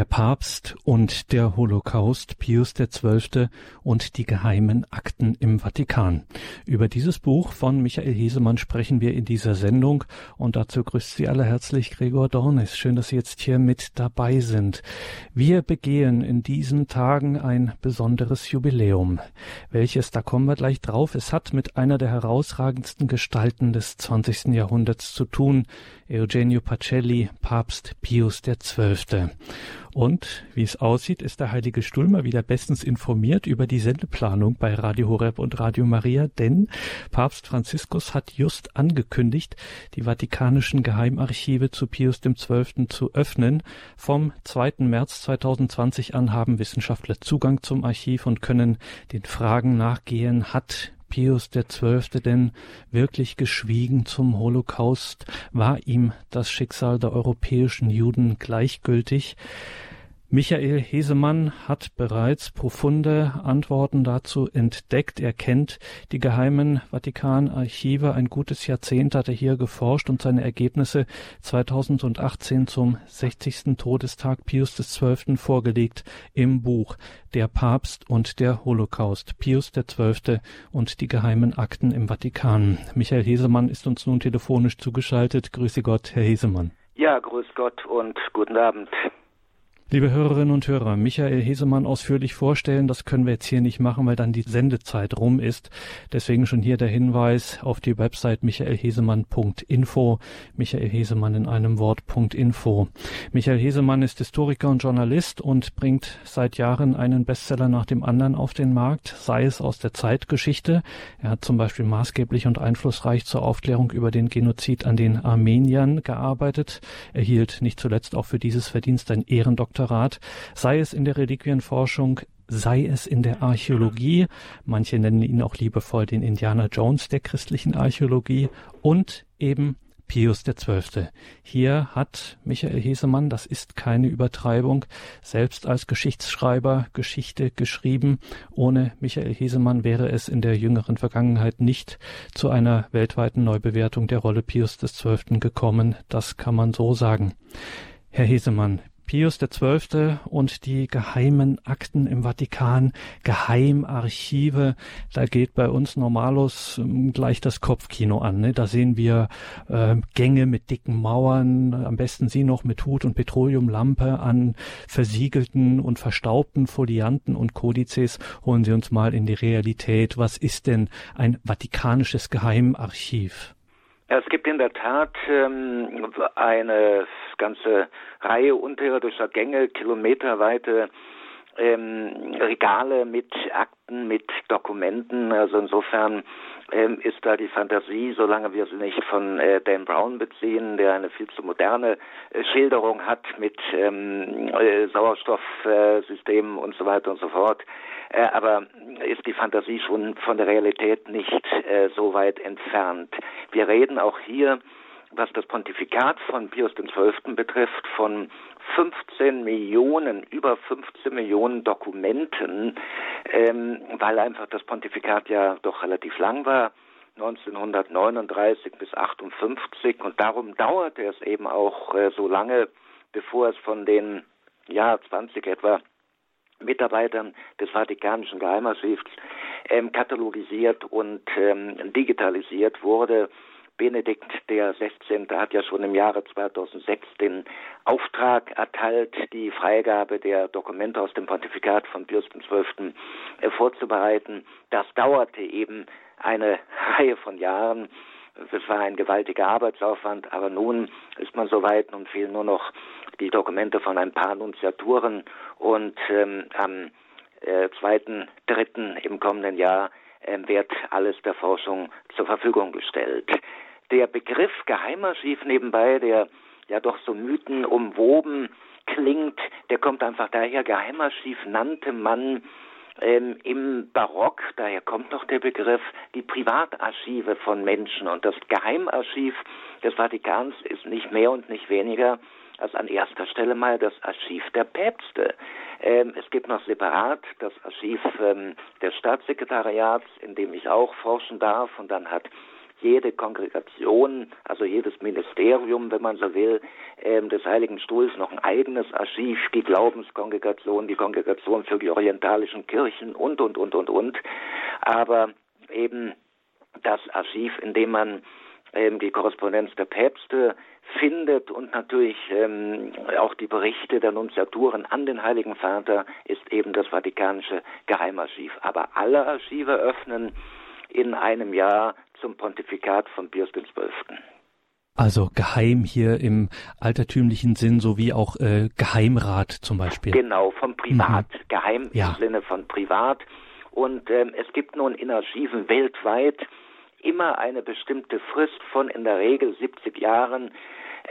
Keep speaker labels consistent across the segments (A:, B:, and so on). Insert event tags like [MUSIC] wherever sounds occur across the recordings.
A: Der Papst und der Holocaust, Pius XII. und die geheimen Akten im Vatikan. Über dieses Buch von Michael Hesemann sprechen wir in dieser Sendung und dazu grüßt Sie alle herzlich Gregor Dornis. Schön, dass Sie jetzt hier mit dabei sind. Wir begehen in diesen Tagen ein besonderes Jubiläum. Welches, da kommen wir gleich drauf, es hat mit einer der herausragendsten Gestalten des 20. Jahrhunderts zu tun, Eugenio Pacelli, Papst Pius XII. Und wie es aussieht, ist der Heilige Stuhl mal wieder bestens informiert über die Sendeplanung bei Radio Horeb und Radio Maria, denn Papst Franziskus hat just angekündigt, die vatikanischen Geheimarchive zu Pius XII. zu öffnen. Vom 2. März 2020 an haben Wissenschaftler Zugang zum Archiv und können den Fragen nachgehen, hat Pius XII. denn wirklich geschwiegen zum Holocaust? War ihm das Schicksal der europäischen Juden gleichgültig? Michael Hesemann hat bereits profunde Antworten dazu entdeckt. Er kennt die geheimen Vatikanarchive. Ein gutes Jahrzehnt hat er hier geforscht und seine Ergebnisse 2018 zum 60. Todestag Pius XII. vorgelegt im Buch Der Papst und der Holocaust, Pius XII. und die geheimen Akten im Vatikan. Michael Hesemann ist uns nun telefonisch zugeschaltet. Grüße Gott, Herr Hesemann.
B: Ja, grüß Gott und guten Abend.
A: Liebe Hörerinnen und Hörer, Michael Hesemann ausführlich vorstellen, das können wir jetzt hier nicht machen, weil dann die Sendezeit rum ist. Deswegen schon hier der Hinweis auf die Website michaelhesemann.info. Michael Hesemann in einem Wort.info. Michael Hesemann ist Historiker und Journalist und bringt seit Jahren einen Bestseller nach dem anderen auf den Markt, sei es aus der Zeitgeschichte. Er hat zum Beispiel maßgeblich und einflussreich zur Aufklärung über den Genozid an den Armeniern gearbeitet, erhielt nicht zuletzt auch für dieses Verdienst ein Ehrendoktor Doktorat, sei es in der Reliquienforschung, sei es in der Archäologie, manche nennen ihn auch liebevoll den Indiana Jones der christlichen Archäologie und eben Pius XII. Hier hat Michael Hesemann, das ist keine Übertreibung, selbst als Geschichtsschreiber Geschichte geschrieben. Ohne Michael Hesemann wäre es in der jüngeren Vergangenheit nicht zu einer weltweiten Neubewertung der Rolle Pius XII. gekommen. Das kann man so sagen. Herr Hesemann, Pius XII. und die geheimen Akten im Vatikan, Geheimarchive, da geht bei uns normalos ähm, gleich das Kopfkino an. Ne? Da sehen wir äh, Gänge mit dicken Mauern, am besten sie noch mit Hut und Petroleumlampe an versiegelten und verstaubten Folianten und Kodizes. Holen Sie uns mal in die Realität. Was ist denn ein vatikanisches Geheimarchiv?
B: Es gibt in der Tat ähm, eine ganze Reihe unterirdischer Gänge, kilometerweite ähm, Regale mit Akten, mit Dokumenten. Also insofern ähm, ist da die Fantasie, solange wir sie nicht von äh, Dan Brown beziehen, der eine viel zu moderne äh, Schilderung hat mit ähm, äh, Sauerstoffsystemen und so weiter und so fort. Äh, aber ist die Fantasie schon von der Realität nicht äh, so weit entfernt. Wir reden auch hier was das Pontifikat von Pius XII. betrifft, von 15 Millionen, über 15 Millionen Dokumenten, ähm, weil einfach das Pontifikat ja doch relativ lang war, 1939 bis 58 und darum dauerte es eben auch äh, so lange, bevor es von den ja 20 etwa Mitarbeitern des Vatikanischen Geheimarchivs ähm, katalogisiert und ähm, digitalisiert wurde. Benedikt der 16. hat ja schon im Jahre 2006 den Auftrag erteilt, die Freigabe der Dokumente aus dem Pontifikat von Pius XII. Äh, vorzubereiten. Das dauerte eben eine [LAUGHS] Reihe von Jahren. Es war ein gewaltiger Arbeitsaufwand, aber nun ist man soweit, nun fehlen nur noch die Dokumente von ein paar Nunziaturen und ähm, am äh, 2.3. im kommenden Jahr äh, wird alles der Forschung zur Verfügung gestellt der Begriff Geheimarchiv nebenbei, der ja doch so Mythen umwoben klingt, der kommt einfach daher. Geheimarchiv nannte man ähm, im Barock, daher kommt noch der Begriff, die Privatarchive von Menschen. Und das Geheimarchiv des Vatikans ist nicht mehr und nicht weniger als an erster Stelle mal das Archiv der Päpste. Ähm, es gibt noch separat das Archiv ähm, des Staatssekretariats, in dem ich auch forschen darf. Und dann hat jede Kongregation, also jedes Ministerium, wenn man so will, ähm, des Heiligen Stuhls noch ein eigenes Archiv, die Glaubenskongregation, die Kongregation für die orientalischen Kirchen und, und, und, und, und. Aber eben das Archiv, in dem man die Korrespondenz der Päpste findet und natürlich ähm, auch die Berichte der Nunziaturen an den Heiligen Vater ist eben das Vatikanische Geheimarchiv. Aber alle Archive öffnen in einem Jahr zum Pontifikat von Pius XII.
A: Also geheim hier im altertümlichen Sinn, sowie auch äh, Geheimrat zum Beispiel.
B: Genau, vom Privat. Mhm. Geheim ja. im Sinne von Privat. Und ähm, es gibt nun in Archiven weltweit immer eine bestimmte Frist von in der Regel 70 Jahren,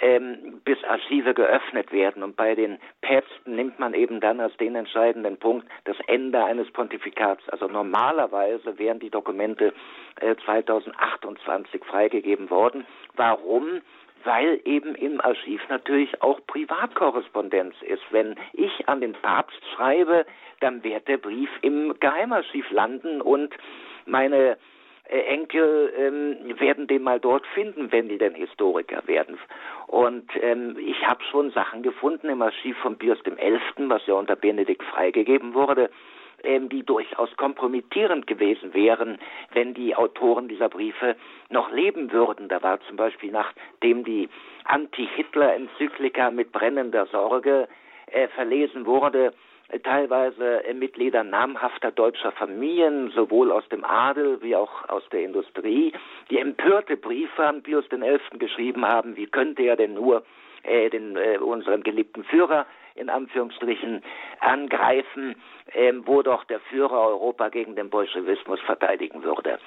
B: ähm, bis Archive geöffnet werden. Und bei den Päpsten nimmt man eben dann als den entscheidenden Punkt das Ende eines Pontifikats. Also normalerweise wären die Dokumente äh, 2028 freigegeben worden. Warum? weil eben im Archiv natürlich auch Privatkorrespondenz ist. Wenn ich an den Papst schreibe, dann wird der Brief im Geheimarchiv landen und meine Enkel ähm, werden den mal dort finden, wenn die denn Historiker werden. Und ähm, ich habe schon Sachen gefunden im Archiv von Pius XI., was ja unter Benedikt freigegeben wurde, ähm, die durchaus kompromittierend gewesen wären, wenn die Autoren dieser Briefe noch leben würden. Da war zum Beispiel nachdem die Anti-Hitler-Enzyklika mit brennender Sorge äh, verlesen wurde, teilweise Mitglieder namhafter deutscher Familien, sowohl aus dem Adel wie auch aus der Industrie, die empörte Briefe an Pius XI. geschrieben haben, wie könnte er denn nur äh, den, äh, unseren geliebten Führer in Anführungsstrichen angreifen, äh, wo doch der Führer Europa gegen den Bolschewismus verteidigen würde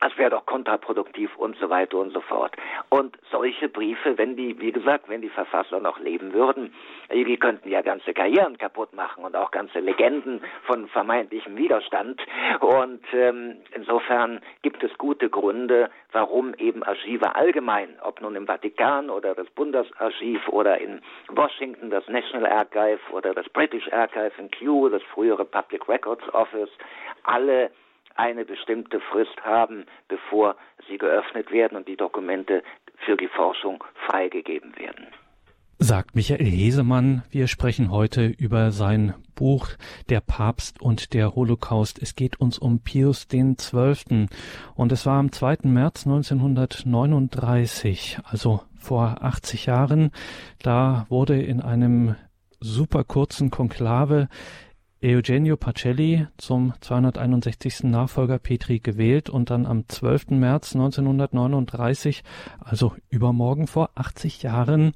B: das wäre doch kontraproduktiv und so weiter und so fort. Und solche Briefe, wenn die, wie gesagt, wenn die Verfasser noch leben würden, die könnten ja ganze Karrieren kaputt machen und auch ganze Legenden von vermeintlichem Widerstand. Und ähm, insofern gibt es gute Gründe, warum eben Archive allgemein, ob nun im Vatikan oder das Bundesarchiv oder in Washington das National Archive oder das British Archive in Kew, das frühere Public Records Office, alle eine bestimmte Frist haben, bevor sie geöffnet werden und die Dokumente für die Forschung freigegeben werden.
A: Sagt Michael Hesemann, wir sprechen heute über sein Buch Der Papst und der Holocaust. Es geht uns um Pius den Zwölften und es war am 2. März 1939, also vor 80 Jahren. Da wurde in einem super kurzen Konklave Eugenio Pacelli zum 261. Nachfolger Petri gewählt und dann am 12. März 1939, also übermorgen vor 80 Jahren,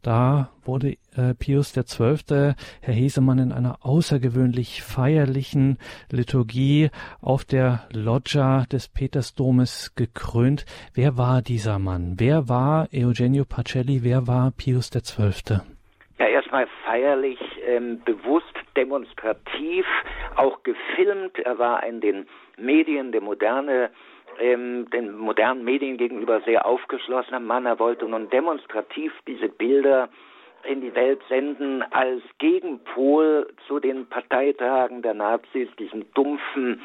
A: da wurde äh, Pius XII., Herr Hesemann, in einer außergewöhnlich feierlichen Liturgie auf der Loggia des Petersdomes gekrönt. Wer war dieser Mann? Wer war Eugenio Pacelli? Wer war Pius XII.?
B: Ja, erstmal feierlich, ähm, bewusst, demonstrativ, auch gefilmt. Er war in den Medien, der moderne, ähm, den modernen Medien gegenüber sehr aufgeschlossener Mann. Er wollte nun demonstrativ diese Bilder in die Welt senden als Gegenpol zu den Parteitagen der Nazis, diesem dumpfen,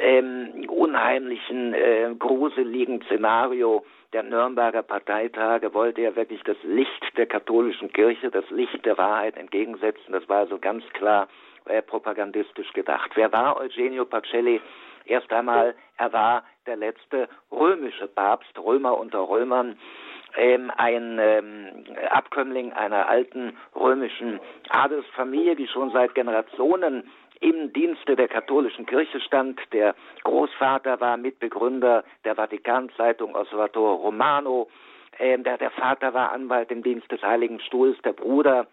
B: ähm, unheimlichen, äh, gruseligen Szenario der Nürnberger Parteitage wollte er wirklich das Licht der katholischen Kirche, das Licht der Wahrheit entgegensetzen. Das war also ganz klar äh, propagandistisch gedacht. Wer war Eugenio Pacelli? Erst einmal, er war der letzte römische Papst, Römer unter Römern, ähm, ein ähm, Abkömmling einer alten römischen Adelsfamilie, die schon seit Generationen im Dienste der katholischen Kirche stand. Der Großvater war Mitbegründer der Vatikanzeitung Osservatore Romano. Ähm, der, der Vater war Anwalt im Dienst des Heiligen Stuhls. Der Bruder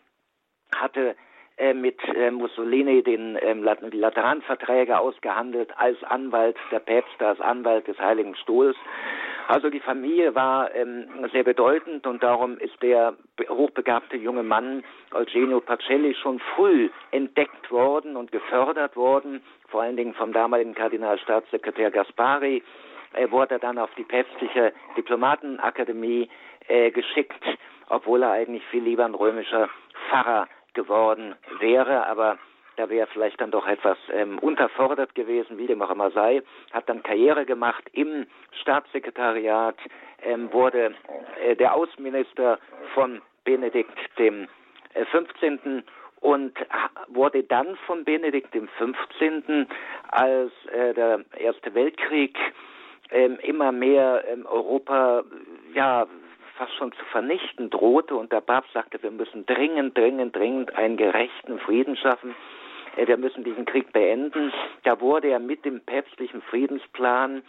B: hatte äh, mit äh, Mussolini den ähm, Lateranverträge ausgehandelt als Anwalt der Päpste, als Anwalt des Heiligen Stuhls. Also die Familie war ähm, sehr bedeutend und darum ist der hochbegabte junge Mann Eugenio Pacelli schon früh entdeckt worden und gefördert worden, vor allen Dingen vom damaligen Kardinalstaatssekretär Gaspari. Er wurde dann auf die päpstliche Diplomatenakademie äh, geschickt, obwohl er eigentlich viel lieber ein römischer Pfarrer geworden wäre. Aber da wäre vielleicht dann doch etwas ähm, unterfordert gewesen, wie dem auch immer sei, hat dann Karriere gemacht im Staatssekretariat, ähm, wurde äh, der Außenminister von Benedikt dem äh, 15. und wurde dann von Benedikt dem 15., als äh, der Erste Weltkrieg ähm, immer mehr ähm, Europa ja fast schon zu vernichten drohte und der Papst sagte, wir müssen dringend, dringend, dringend einen gerechten Frieden schaffen. Äh, wir müssen diesen Krieg beenden. Da wurde er mit dem päpstlichen Friedensplan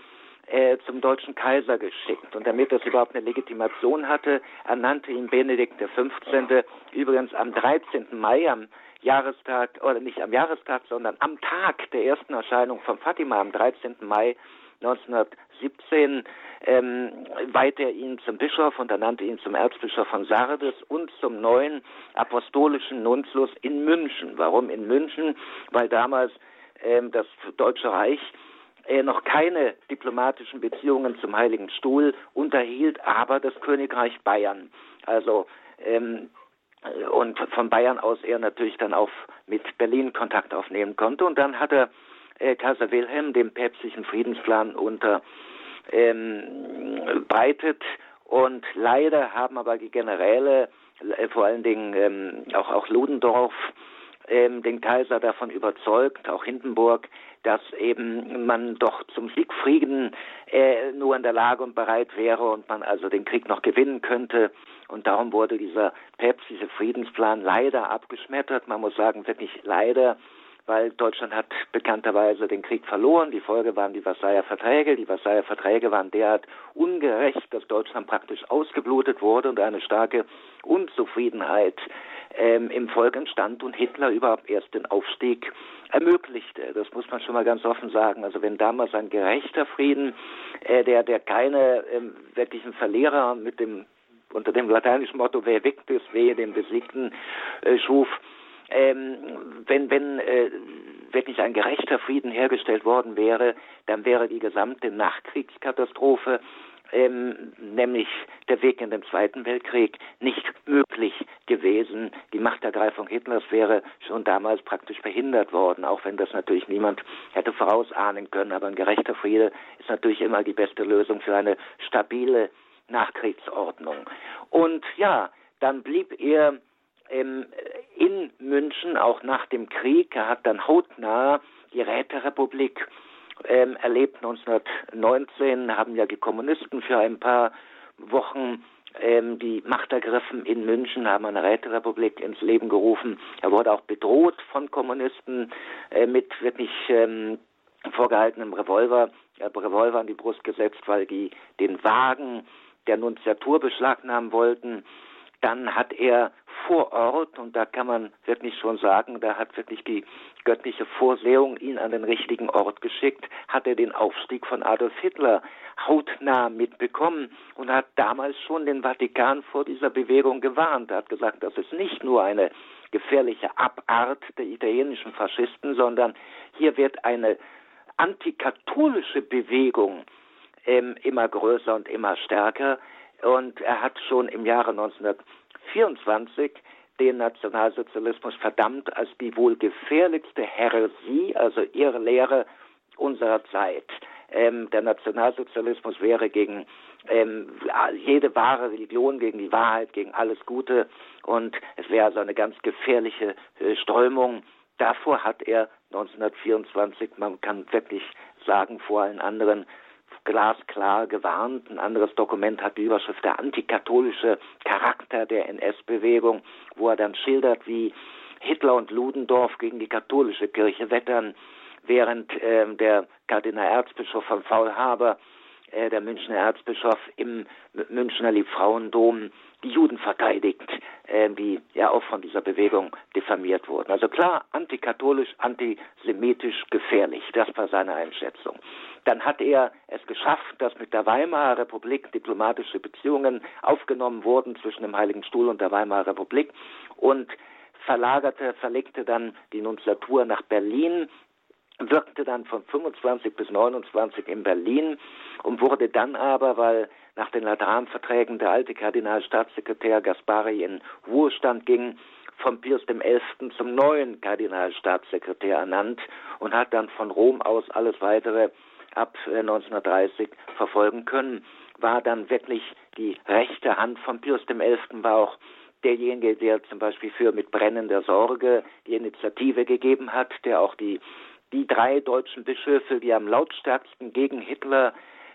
B: äh, zum deutschen Kaiser geschickt. Und damit das überhaupt eine Legitimation hatte, ernannte ihn Benedikt XV. übrigens am 13. Mai, am Jahrestag, oder nicht am Jahrestag, sondern am Tag der ersten Erscheinung von Fatima, am 13. Mai 1917 ähm, weihte er ihn zum Bischof und ernannte ihn zum Erzbischof von Sardes und zum neuen apostolischen Nuntius in München. Warum in München? Weil damals ähm, das Deutsche Reich äh, noch keine diplomatischen Beziehungen zum Heiligen Stuhl unterhielt, aber das Königreich Bayern. Also ähm, und von Bayern aus er natürlich dann auch mit Berlin Kontakt aufnehmen konnte. Und dann hat er äh, Kaiser Wilhelm dem päpstlichen Friedensplan unterbreitet. Ähm, und leider haben aber die Generäle, äh, vor allen Dingen ähm, auch, auch Ludendorff, ähm, den Kaiser davon überzeugt, auch Hindenburg, dass eben man doch zum Siegfrieden äh, nur in der Lage und bereit wäre und man also den Krieg noch gewinnen könnte. Und darum wurde dieser päpstliche Friedensplan leider abgeschmettert. Man muss sagen, wirklich leider weil Deutschland hat bekannterweise den Krieg verloren. Die Folge waren die Versailler Verträge. Die Versailler Verträge waren derart ungerecht, dass Deutschland praktisch ausgeblutet wurde und eine starke Unzufriedenheit ähm, im Volk entstand und Hitler überhaupt erst den Aufstieg ermöglichte. Das muss man schon mal ganz offen sagen. Also wenn damals ein gerechter Frieden, äh, der, der keine ähm, wirklichen Verlierer mit dem unter dem lateinischen Motto wer victus, wehe den Besiegten äh, schuf, ähm, wenn, wenn äh, wirklich ein gerechter Frieden hergestellt worden wäre, dann wäre die gesamte Nachkriegskatastrophe, ähm, nämlich der Weg in den Zweiten Weltkrieg, nicht möglich gewesen. Die Machtergreifung Hitlers wäre schon damals praktisch verhindert worden, auch wenn das natürlich niemand hätte vorausahnen können. Aber ein gerechter Friede ist natürlich immer die beste Lösung für eine stabile Nachkriegsordnung. Und ja, dann blieb er ähm, in München, auch nach dem Krieg. Er hat dann hautnah die Räterepublik ähm, erlebt. 1919 haben ja die Kommunisten für ein paar Wochen ähm, die Macht ergriffen in München, haben eine Räterepublik ins Leben gerufen. Er wurde auch bedroht von Kommunisten äh, mit wirklich ähm, vorgehaltenem Revolver, äh, Revolver an die Brust gesetzt, weil die den Wagen der Nunziatur beschlagnahmen wollten. Dann hat er vor Ort, und da kann man wirklich schon sagen, da hat wirklich die göttliche Vorsehung ihn an den richtigen Ort geschickt, hat er den Aufstieg von Adolf Hitler hautnah mitbekommen und hat damals schon den Vatikan vor dieser Bewegung gewarnt. Er hat gesagt, das ist nicht nur eine gefährliche Abart der italienischen Faschisten, sondern hier wird eine antikatholische Bewegung ähm, immer größer und immer stärker. Und er hat schon im Jahre 1924 den Nationalsozialismus verdammt als die wohl gefährlichste Heresie, also Irrlehre unserer Zeit. Ähm, der Nationalsozialismus wäre gegen ähm, jede wahre Religion, gegen die Wahrheit, gegen alles Gute und es wäre also eine ganz gefährliche äh, Strömung. Davor hat er 1924, man kann wirklich sagen, vor allen anderen glasklar gewarnt. Ein anderes Dokument hat die Überschrift der antikatholische Charakter der NS-Bewegung, wo er dann schildert, wie Hitler und Ludendorff gegen die katholische Kirche wettern, während äh, der Kardinal Erzbischof von Faulhaber, äh, der Münchner Erzbischof im Münchner Liebfrauendom die Juden verteidigt, äh, die ja auch von dieser Bewegung diffamiert wurden. Also klar, antikatholisch, antisemitisch gefährlich. Das war seine Einschätzung. Dann hat er es geschafft, dass mit der Weimarer Republik diplomatische Beziehungen aufgenommen wurden zwischen dem Heiligen Stuhl und der Weimarer Republik und verlagerte, verlegte dann die Nunziatur nach Berlin, wirkte dann von 25 bis 29 in Berlin und wurde dann aber, weil nach den Lateranverträgen der alte Kardinalstaatssekretär Gaspari in Ruhestand ging, von Pius XI. zum neuen Kardinalstaatssekretär ernannt und hat dann von Rom aus alles weitere ab 1930 äh, verfolgen können, war dann wirklich die rechte Hand von Pius XI. war auch derjenige, der zum Beispiel für mit brennender Sorge die Initiative gegeben hat, der auch die, die drei deutschen Bischöfe, die am lautstärksten gegen Hitler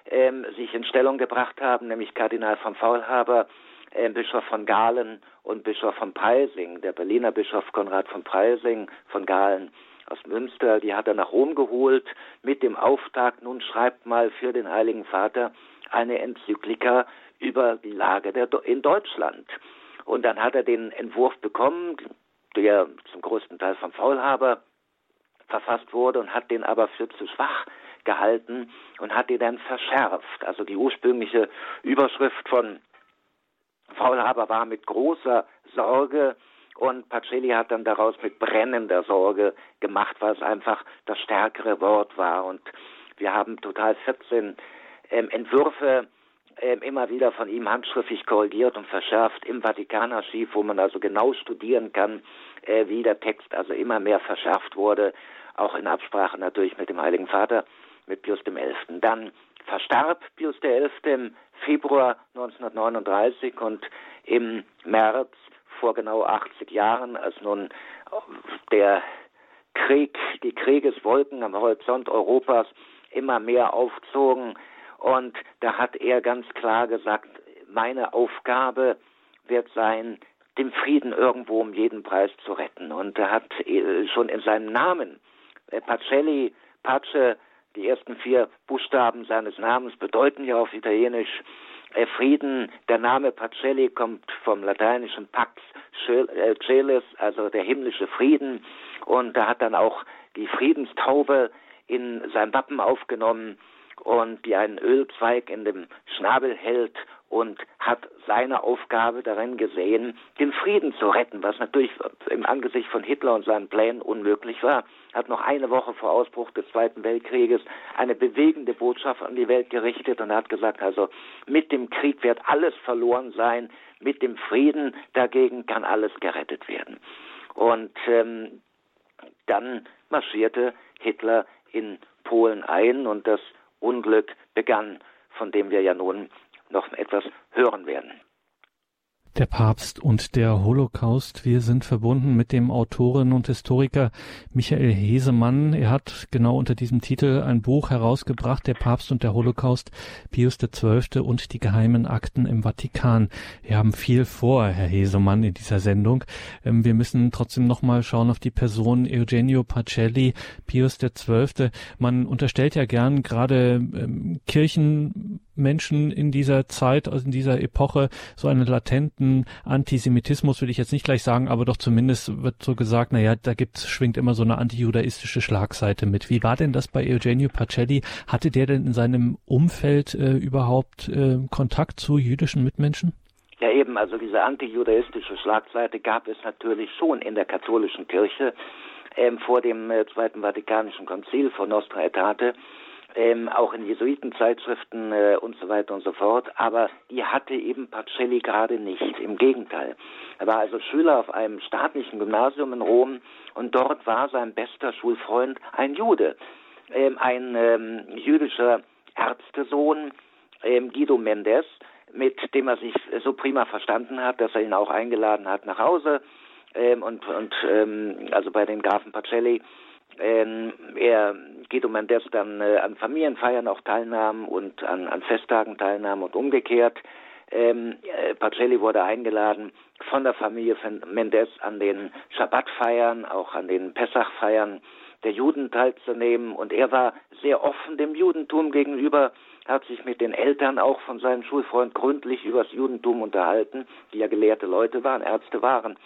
B: ähm, sich in Stellung gebracht haben, nämlich Kardinal von Faulhaber, äh, Bischof von Galen und Bischof von Preising, der Berliner Bischof Konrad von Preising von Galen aus Münster, die hat er nach Rom geholt mit dem Auftrag, nun schreibt mal für den Heiligen Vater eine Enzyklika über die Lage der, in Deutschland. Und dann hat er den Entwurf bekommen, der zum größten Teil vom Faulhaber verfasst wurde und hat den aber für zu schwach gehalten und hat ihn dann verschärft. Also die ursprüngliche Überschrift von Faulhaber war mit großer Sorge und Pacelli hat dann daraus mit brennender Sorge gemacht, weil es einfach das stärkere Wort war. Und wir haben total 14 ähm, Entwürfe ähm, immer wieder von ihm handschriftlich korrigiert und verschärft im Vatikanarchiv, wo man also genau studieren kann, äh, wie der Text also immer mehr verschärft wurde, auch in Absprache natürlich mit dem Heiligen Vater, mit Pius XI. Dann verstarb Pius XI. im Februar 1939 und im März vor genau 80 Jahren, als nun der Krieg, die Kriegeswolken am Horizont Europas immer mehr aufzogen, und da hat er ganz klar gesagt, meine Aufgabe wird sein, den Frieden irgendwo um jeden Preis zu retten. Und er hat äh, schon in seinem Namen, äh, Pacelli, Pace, die ersten vier Buchstaben seines Namens bedeuten ja auf Italienisch äh, Frieden. Der Name Pacelli kommt vom lateinischen Pax Celis, also der himmlische Frieden. Und er hat dann auch die Friedenstaube in sein Wappen aufgenommen und die einen Ölzweig in dem Schnabel hält und hat seine Aufgabe darin gesehen, den Frieden zu retten, was natürlich im Angesicht von Hitler und seinen Plänen unmöglich war. Hat noch eine Woche vor Ausbruch des Zweiten Weltkrieges eine bewegende Botschaft an die Welt gerichtet und hat gesagt, also mit dem Krieg wird alles verloren sein, mit dem Frieden dagegen kann alles gerettet werden. Und ähm, dann marschierte Hitler in Polen ein und das Unglück begann, von dem wir ja nun noch etwas hören werden.
A: Der Papst und der Holocaust. Wir sind verbunden mit dem Autoren und Historiker Michael Hesemann. Er hat genau unter diesem Titel ein Buch herausgebracht, Der Papst und der Holocaust, Pius XII. und die geheimen Akten im Vatikan. Wir haben viel vor, Herr Hesemann, in dieser Sendung. Ähm, wir müssen trotzdem nochmal schauen auf die Person Eugenio Pacelli, Pius XII. Man unterstellt ja gern gerade ähm, Kirchen Menschen in dieser Zeit, also in dieser Epoche, so einen latenten Antisemitismus, würde ich jetzt nicht gleich sagen, aber doch zumindest wird so gesagt, naja, da gibt's, schwingt immer so eine antijudaistische Schlagseite mit. Wie war denn das bei Eugenio Pacelli? Hatte der denn in seinem Umfeld äh, überhaupt äh, Kontakt zu jüdischen Mitmenschen?
B: Ja eben, also diese antijudaistische Schlagseite gab es natürlich schon in der katholischen Kirche ähm, vor dem äh, Zweiten Vatikanischen Konzil von Nostra Aetate ähm, auch in Jesuitenzeitschriften äh, und so weiter und so fort, aber die hatte eben Pacelli gerade nicht. Im Gegenteil. Er war also Schüler auf einem staatlichen Gymnasium in Rom. Und dort war sein bester Schulfreund ein Jude, ähm, ein ähm, jüdischer Ärztesohn, ähm, Guido Mendes, mit dem er sich so prima verstanden hat, dass er ihn auch eingeladen hat nach Hause. Ähm, und, und ähm, also bei den Grafen Pacelli ähm, er Guido Mendes dann äh, an Familienfeiern auch teilnahm und an, an Festtagen teilnahm und umgekehrt. Ähm, äh, Pacelli wurde eingeladen von der Familie Mendes an den Schabbatfeiern, auch an den Pessachfeiern der Juden teilzunehmen und er war sehr offen dem Judentum gegenüber, hat sich mit den Eltern auch von seinem Schulfreund gründlich über das Judentum unterhalten, die ja gelehrte Leute waren, Ärzte waren.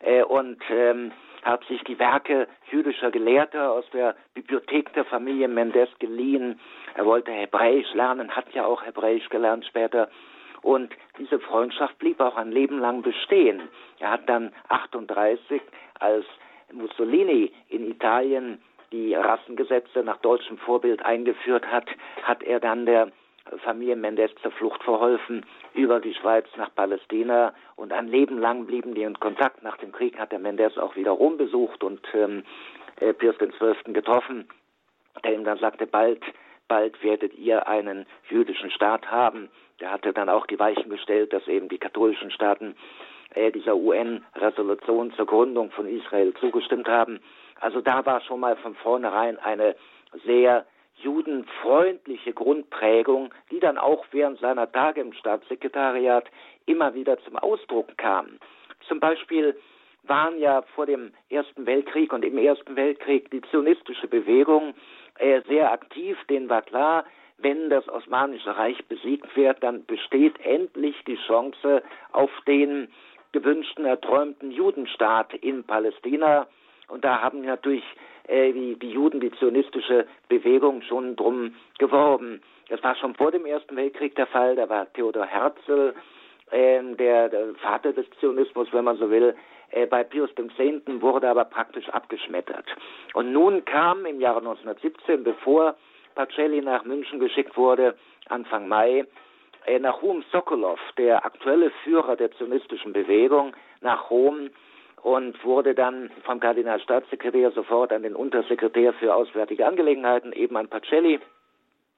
B: Äh, und ähm, hat sich die Werke jüdischer Gelehrter aus der Bibliothek der Familie Mendes geliehen. Er wollte Hebräisch lernen, hat ja auch Hebräisch gelernt später. Und diese Freundschaft blieb auch ein Leben lang bestehen. Er hat dann 38, als Mussolini in Italien die Rassengesetze nach deutschem Vorbild eingeführt hat, hat er dann der Familie Mendes zur Flucht verholfen über die Schweiz nach Palästina und ein Leben lang blieben die in Kontakt. Nach dem Krieg hat der Mendes auch wieder Rom besucht und ähm, äh, Pius XII. getroffen, der ihm dann sagte, bald, bald werdet ihr einen jüdischen Staat haben. Der hatte dann auch die Weichen gestellt, dass eben die katholischen Staaten äh, dieser UN-Resolution zur Gründung von Israel zugestimmt haben. Also da war schon mal von vornherein eine sehr judenfreundliche Grundprägung, die dann auch während seiner Tage im Staatssekretariat immer wieder zum Ausdruck kam. Zum Beispiel waren ja vor dem Ersten Weltkrieg und im Ersten Weltkrieg die zionistische Bewegung äh, sehr aktiv, denen war klar, wenn das Osmanische Reich besiegt wird, dann besteht endlich die Chance auf den gewünschten, erträumten Judenstaat in Palästina. Und da haben natürlich äh, die, die Juden, die zionistische Bewegung schon drum geworben. Das war schon vor dem Ersten Weltkrieg der Fall. Da war Theodor Herzl, äh, der, der Vater des Zionismus, wenn man so will, äh, bei Pius X. wurde aber praktisch abgeschmettert. Und nun kam im Jahre 1917, bevor Pacelli nach München geschickt wurde, Anfang Mai, äh, Nahum Sokolov, der aktuelle Führer der zionistischen Bewegung, nach Rom und wurde dann vom Kardinalstaatssekretär sofort an den Untersekretär für Auswärtige Angelegenheiten, eben an Pacelli,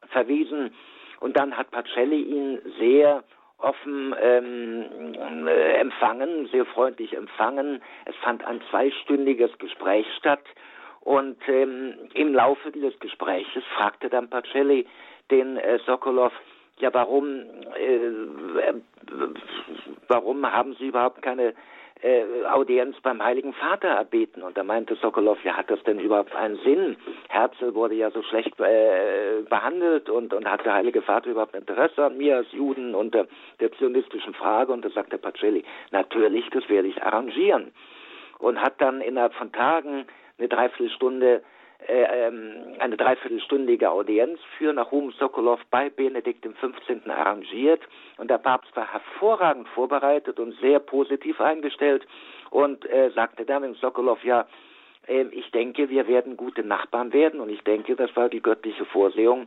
B: verwiesen. Und dann hat Pacelli ihn sehr offen ähm, äh, empfangen, sehr freundlich empfangen. Es fand ein zweistündiges Gespräch statt. Und ähm, im Laufe dieses Gespräches fragte dann Pacelli den äh, Sokolov, ja, warum, äh, warum haben Sie überhaupt keine äh, Audienz beim Heiligen Vater erbeten. Und da meinte Sokolov, ja, hat das denn überhaupt einen Sinn? Herzl wurde ja so schlecht äh, behandelt und, und hat der Heilige Vater überhaupt Interesse an mir als Juden und äh, der zionistischen Frage? Und da sagte Pacelli, natürlich, das werde ich arrangieren. Und hat dann innerhalb von Tagen eine Dreiviertelstunde eine dreiviertelstündige Audienz für Nahum Sokolov bei Benedikt XV. arrangiert. Und der Papst war hervorragend vorbereitet und sehr positiv eingestellt und äh, sagte dann dem Sokolov, ja, äh, ich denke, wir werden gute Nachbarn werden und ich denke, das war die göttliche Vorsehung,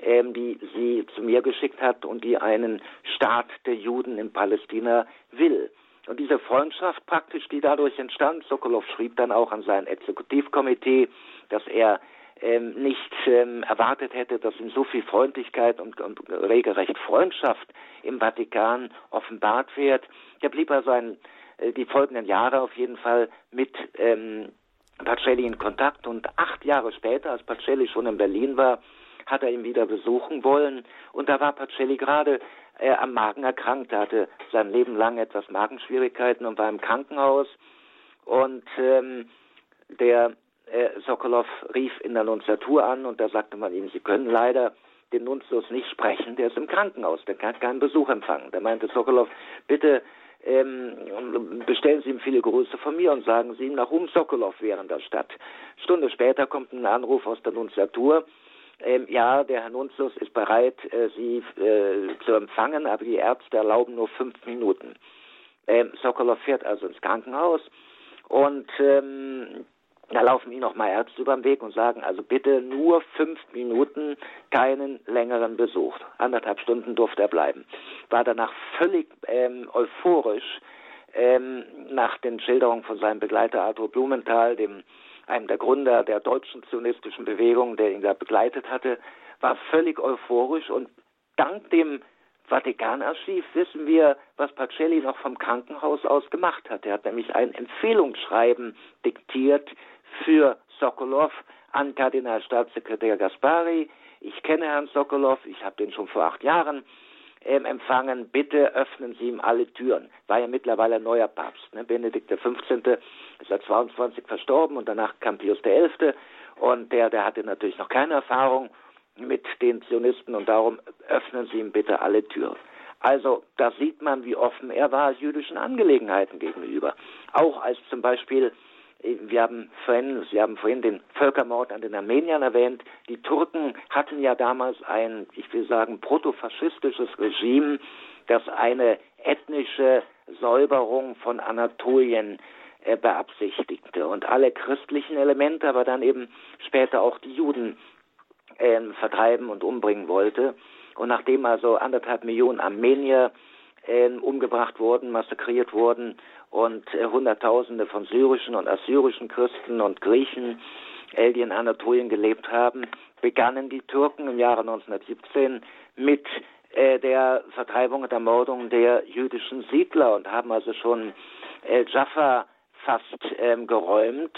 B: ähm, die sie zu mir geschickt hat und die einen Staat der Juden in Palästina will. Und diese Freundschaft praktisch, die dadurch entstand, Sokolov schrieb dann auch an sein Exekutivkomitee, dass er ähm, nicht ähm, erwartet hätte, dass ihm so viel Freundlichkeit und, und regelrecht Freundschaft im Vatikan offenbart wird. Er blieb also ein, äh, die folgenden Jahre auf jeden Fall mit ähm, Pacelli in Kontakt und acht Jahre später, als Pacelli schon in Berlin war, hat er ihn wieder besuchen wollen und da war Pacelli gerade äh, am Magen erkrankt. Er hatte sein Leben lang etwas Magenschwierigkeiten und war im Krankenhaus. Und ähm, der äh, Sokolov rief in der Nunziatur an und da sagte man ihm, Sie können leider den Nunzius nicht sprechen, der ist im Krankenhaus, der kann keinen Besuch empfangen. Da meinte Sokolov, bitte ähm, bestellen Sie ihm viele Grüße von mir und sagen Sie ihm, nach Um Sokolov wäre in der Stadt. Stunde später kommt ein Anruf aus der Nunziatur ähm, ja, der Herr Nunzius ist bereit, äh, Sie äh, zu empfangen, aber die Ärzte erlauben nur fünf Minuten. Ähm, Sokolov fährt also ins Krankenhaus und ähm, da laufen ihm nochmal Ärzte über den Weg und sagen, also bitte nur fünf Minuten, keinen längeren Besuch. Anderthalb Stunden durfte er bleiben. War danach völlig ähm, euphorisch ähm, nach den Schilderungen von seinem Begleiter Arthur Blumenthal, dem einem der Gründer der deutschen zionistischen Bewegung, der ihn da begleitet hatte, war völlig euphorisch und dank dem Vatikanarchiv wissen wir, was Pacelli noch vom Krankenhaus aus gemacht hat. Er hat nämlich ein Empfehlungsschreiben diktiert für Sokolov an Kardinalstaatssekretär Gaspari. Ich kenne Herrn Sokolov, ich habe den schon vor acht Jahren ähm, empfangen, bitte öffnen Sie ihm alle Türen. War ja mittlerweile ein neuer Papst. Ne? Benedikt XV. ist ja 22 verstorben und danach kam Pius XI. Und der, der hatte natürlich noch keine Erfahrung mit den Zionisten und darum öffnen Sie ihm bitte alle Türen. Also da sieht man, wie offen er war jüdischen Angelegenheiten gegenüber. Auch als zum Beispiel wir haben vorhin, Sie haben vorhin den Völkermord an den Armeniern erwähnt. Die Turken hatten ja damals ein, ich will sagen, protofaschistisches Regime, das eine ethnische Säuberung von Anatolien äh, beabsichtigte und alle christlichen Elemente, aber dann eben später auch die Juden äh, vertreiben und umbringen wollte. Und nachdem also anderthalb Millionen Armenier äh, umgebracht wurden, massakriert wurden und äh, Hunderttausende von syrischen und assyrischen Christen und Griechen äh, die in Anatolien gelebt haben, begannen die Türken im Jahre 1917 mit äh, der Vertreibung und Ermordung der jüdischen Siedler und haben also schon El Jaffa fast ähm, geräumt.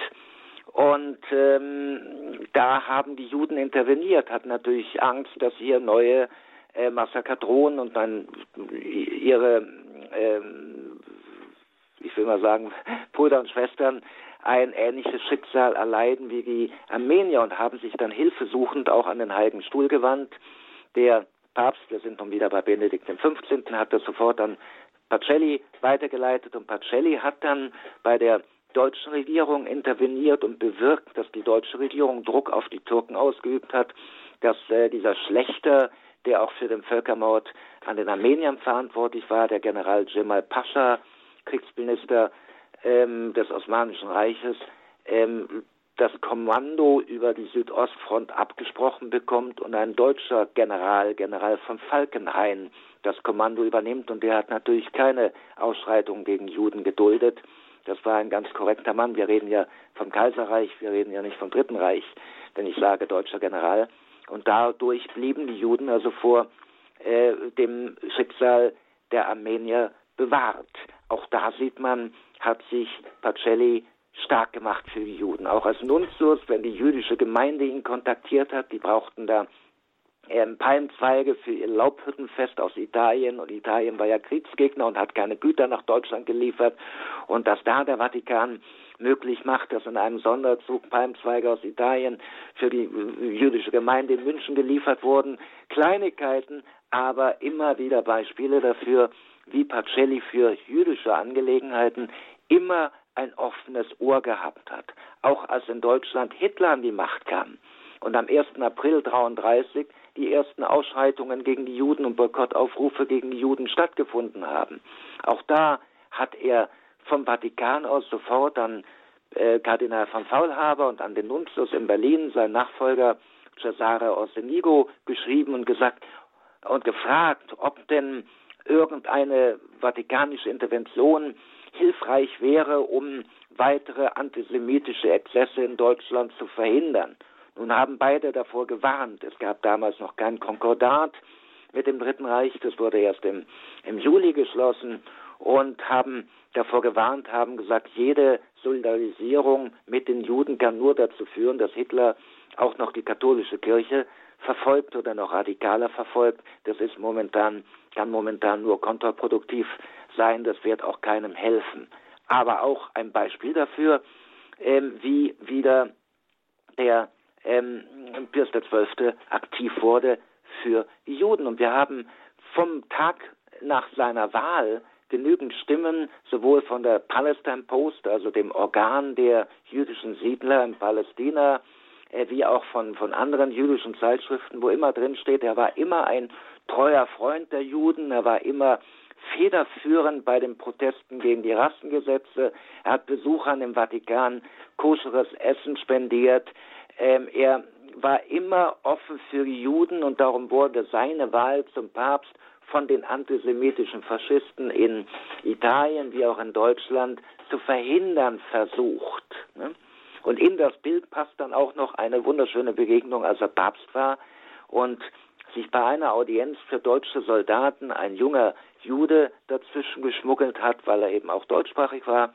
B: Und ähm, da haben die Juden interveniert, hatten natürlich Angst, dass hier neue äh, Massaker drohen und dann ihre, ähm, ich will mal sagen, Brüder und Schwestern ein ähnliches Schicksal erleiden wie die Armenier und haben sich dann hilfesuchend auch an den Heiligen Stuhl gewandt. Der Papst, wir sind nun wieder bei Benedikt XV., hat das sofort an Pacelli weitergeleitet und Pacelli hat dann bei der deutschen Regierung interveniert und bewirkt, dass die deutsche Regierung Druck auf die Türken ausgeübt hat, dass äh, dieser Schlechter, der auch für den Völkermord an den Armeniern verantwortlich war, der General Cemal Pascha, Kriegsminister ähm, des Osmanischen Reiches, ähm, das Kommando über die Südostfront abgesprochen bekommt und ein deutscher General, General von Falkenhayn, das Kommando übernimmt und der hat natürlich keine Ausschreitungen gegen Juden geduldet. Das war ein ganz korrekter Mann. Wir reden ja vom Kaiserreich, wir reden ja nicht vom Dritten Reich, wenn ich sage deutscher General. Und dadurch blieben die Juden also vor äh, dem Schicksal der Armenier bewahrt. Auch da sieht man, hat sich Pacelli stark gemacht für die Juden. Auch als Nuntius, wenn die jüdische Gemeinde ihn kontaktiert hat, die brauchten da ähm, Palmzweige für ihr Laubhüttenfest aus Italien und Italien war ja Kriegsgegner und hat keine Güter nach Deutschland geliefert und dass da der Vatikan möglich macht, dass in einem Sonderzug Palmzweige aus Italien für die äh, jüdische Gemeinde in München geliefert wurden. Kleinigkeiten, aber immer wieder Beispiele dafür, wie Pacelli für jüdische Angelegenheiten immer ein offenes Ohr gehabt hat. Auch als in Deutschland Hitler an die Macht kam und am 1. April 1933 die ersten Ausschreitungen gegen die Juden und Boykottaufrufe gegen die Juden stattgefunden haben. Auch da hat er vom Vatikan aus sofort an äh, Kardinal von Faulhaber und an den Nuntius in Berlin, sein Nachfolger Cesare Orsenigo, geschrieben und gesagt und gefragt, ob denn irgendeine vatikanische Intervention hilfreich wäre, um weitere antisemitische Exzesse in Deutschland zu verhindern. Nun haben beide davor gewarnt. Es gab damals noch kein Konkordat mit dem Dritten Reich, das wurde erst im, im Juli geschlossen und haben davor gewarnt, haben gesagt, jede Solidarisierung mit den Juden kann nur dazu führen, dass Hitler auch noch die katholische Kirche verfolgt oder noch radikaler verfolgt. Das ist momentan, kann momentan nur kontraproduktiv sein. Das wird auch keinem helfen. Aber auch ein Beispiel dafür, ähm, wie wieder der ähm, Pius XII. aktiv wurde für die Juden. Und wir haben vom Tag nach seiner Wahl genügend Stimmen, sowohl von der Palestine Post, also dem Organ der jüdischen Siedler in Palästina, äh, wie auch von, von anderen jüdischen Zeitschriften, wo immer drin steht, er war immer ein treuer Freund der Juden, er war immer federführend bei den Protesten gegen die Rassengesetze, er hat Besuchern im Vatikan koscheres Essen spendiert, ähm, er war immer offen für die Juden und darum wurde seine Wahl zum Papst von den antisemitischen Faschisten in Italien wie auch in Deutschland zu verhindern versucht. Ne? Und in das Bild passt dann auch noch eine wunderschöne Begegnung, als er Papst war und sich bei einer Audienz für deutsche Soldaten ein junger Jude dazwischen geschmuggelt hat, weil er eben auch deutschsprachig war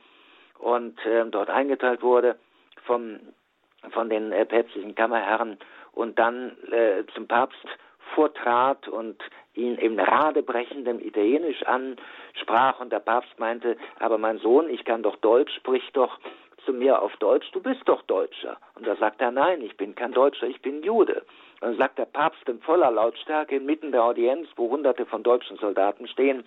B: und äh, dort eingeteilt wurde vom, von den äh, päpstlichen Kammerherren und dann äh, zum Papst vortrat und ihn im radebrechenden Italienisch ansprach und der Papst meinte, aber mein Sohn, ich kann doch Deutsch, sprich doch zu mir auf Deutsch, du bist doch Deutscher. Und da sagt er, nein, ich bin kein Deutscher, ich bin Jude. Dann sagt der Papst in voller Lautstärke inmitten der Audienz, wo hunderte von deutschen Soldaten stehen,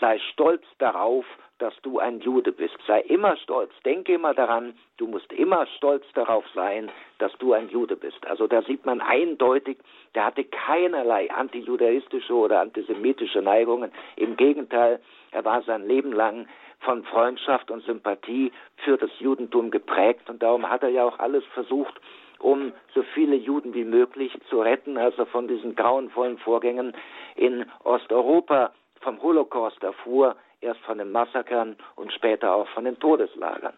B: sei stolz darauf, dass du ein Jude bist. Sei immer stolz. Denke immer daran, du musst immer stolz darauf sein, dass du ein Jude bist. Also da sieht man eindeutig, der hatte keinerlei antijudaistische oder antisemitische Neigungen. Im Gegenteil, er war sein Leben lang von Freundschaft und Sympathie für das Judentum geprägt und darum hat er ja auch alles versucht, um so viele Juden wie möglich zu retten, also von diesen grauenvollen Vorgängen in Osteuropa vom Holocaust erfuhr, erst von den Massakern und später auch von den Todeslagern.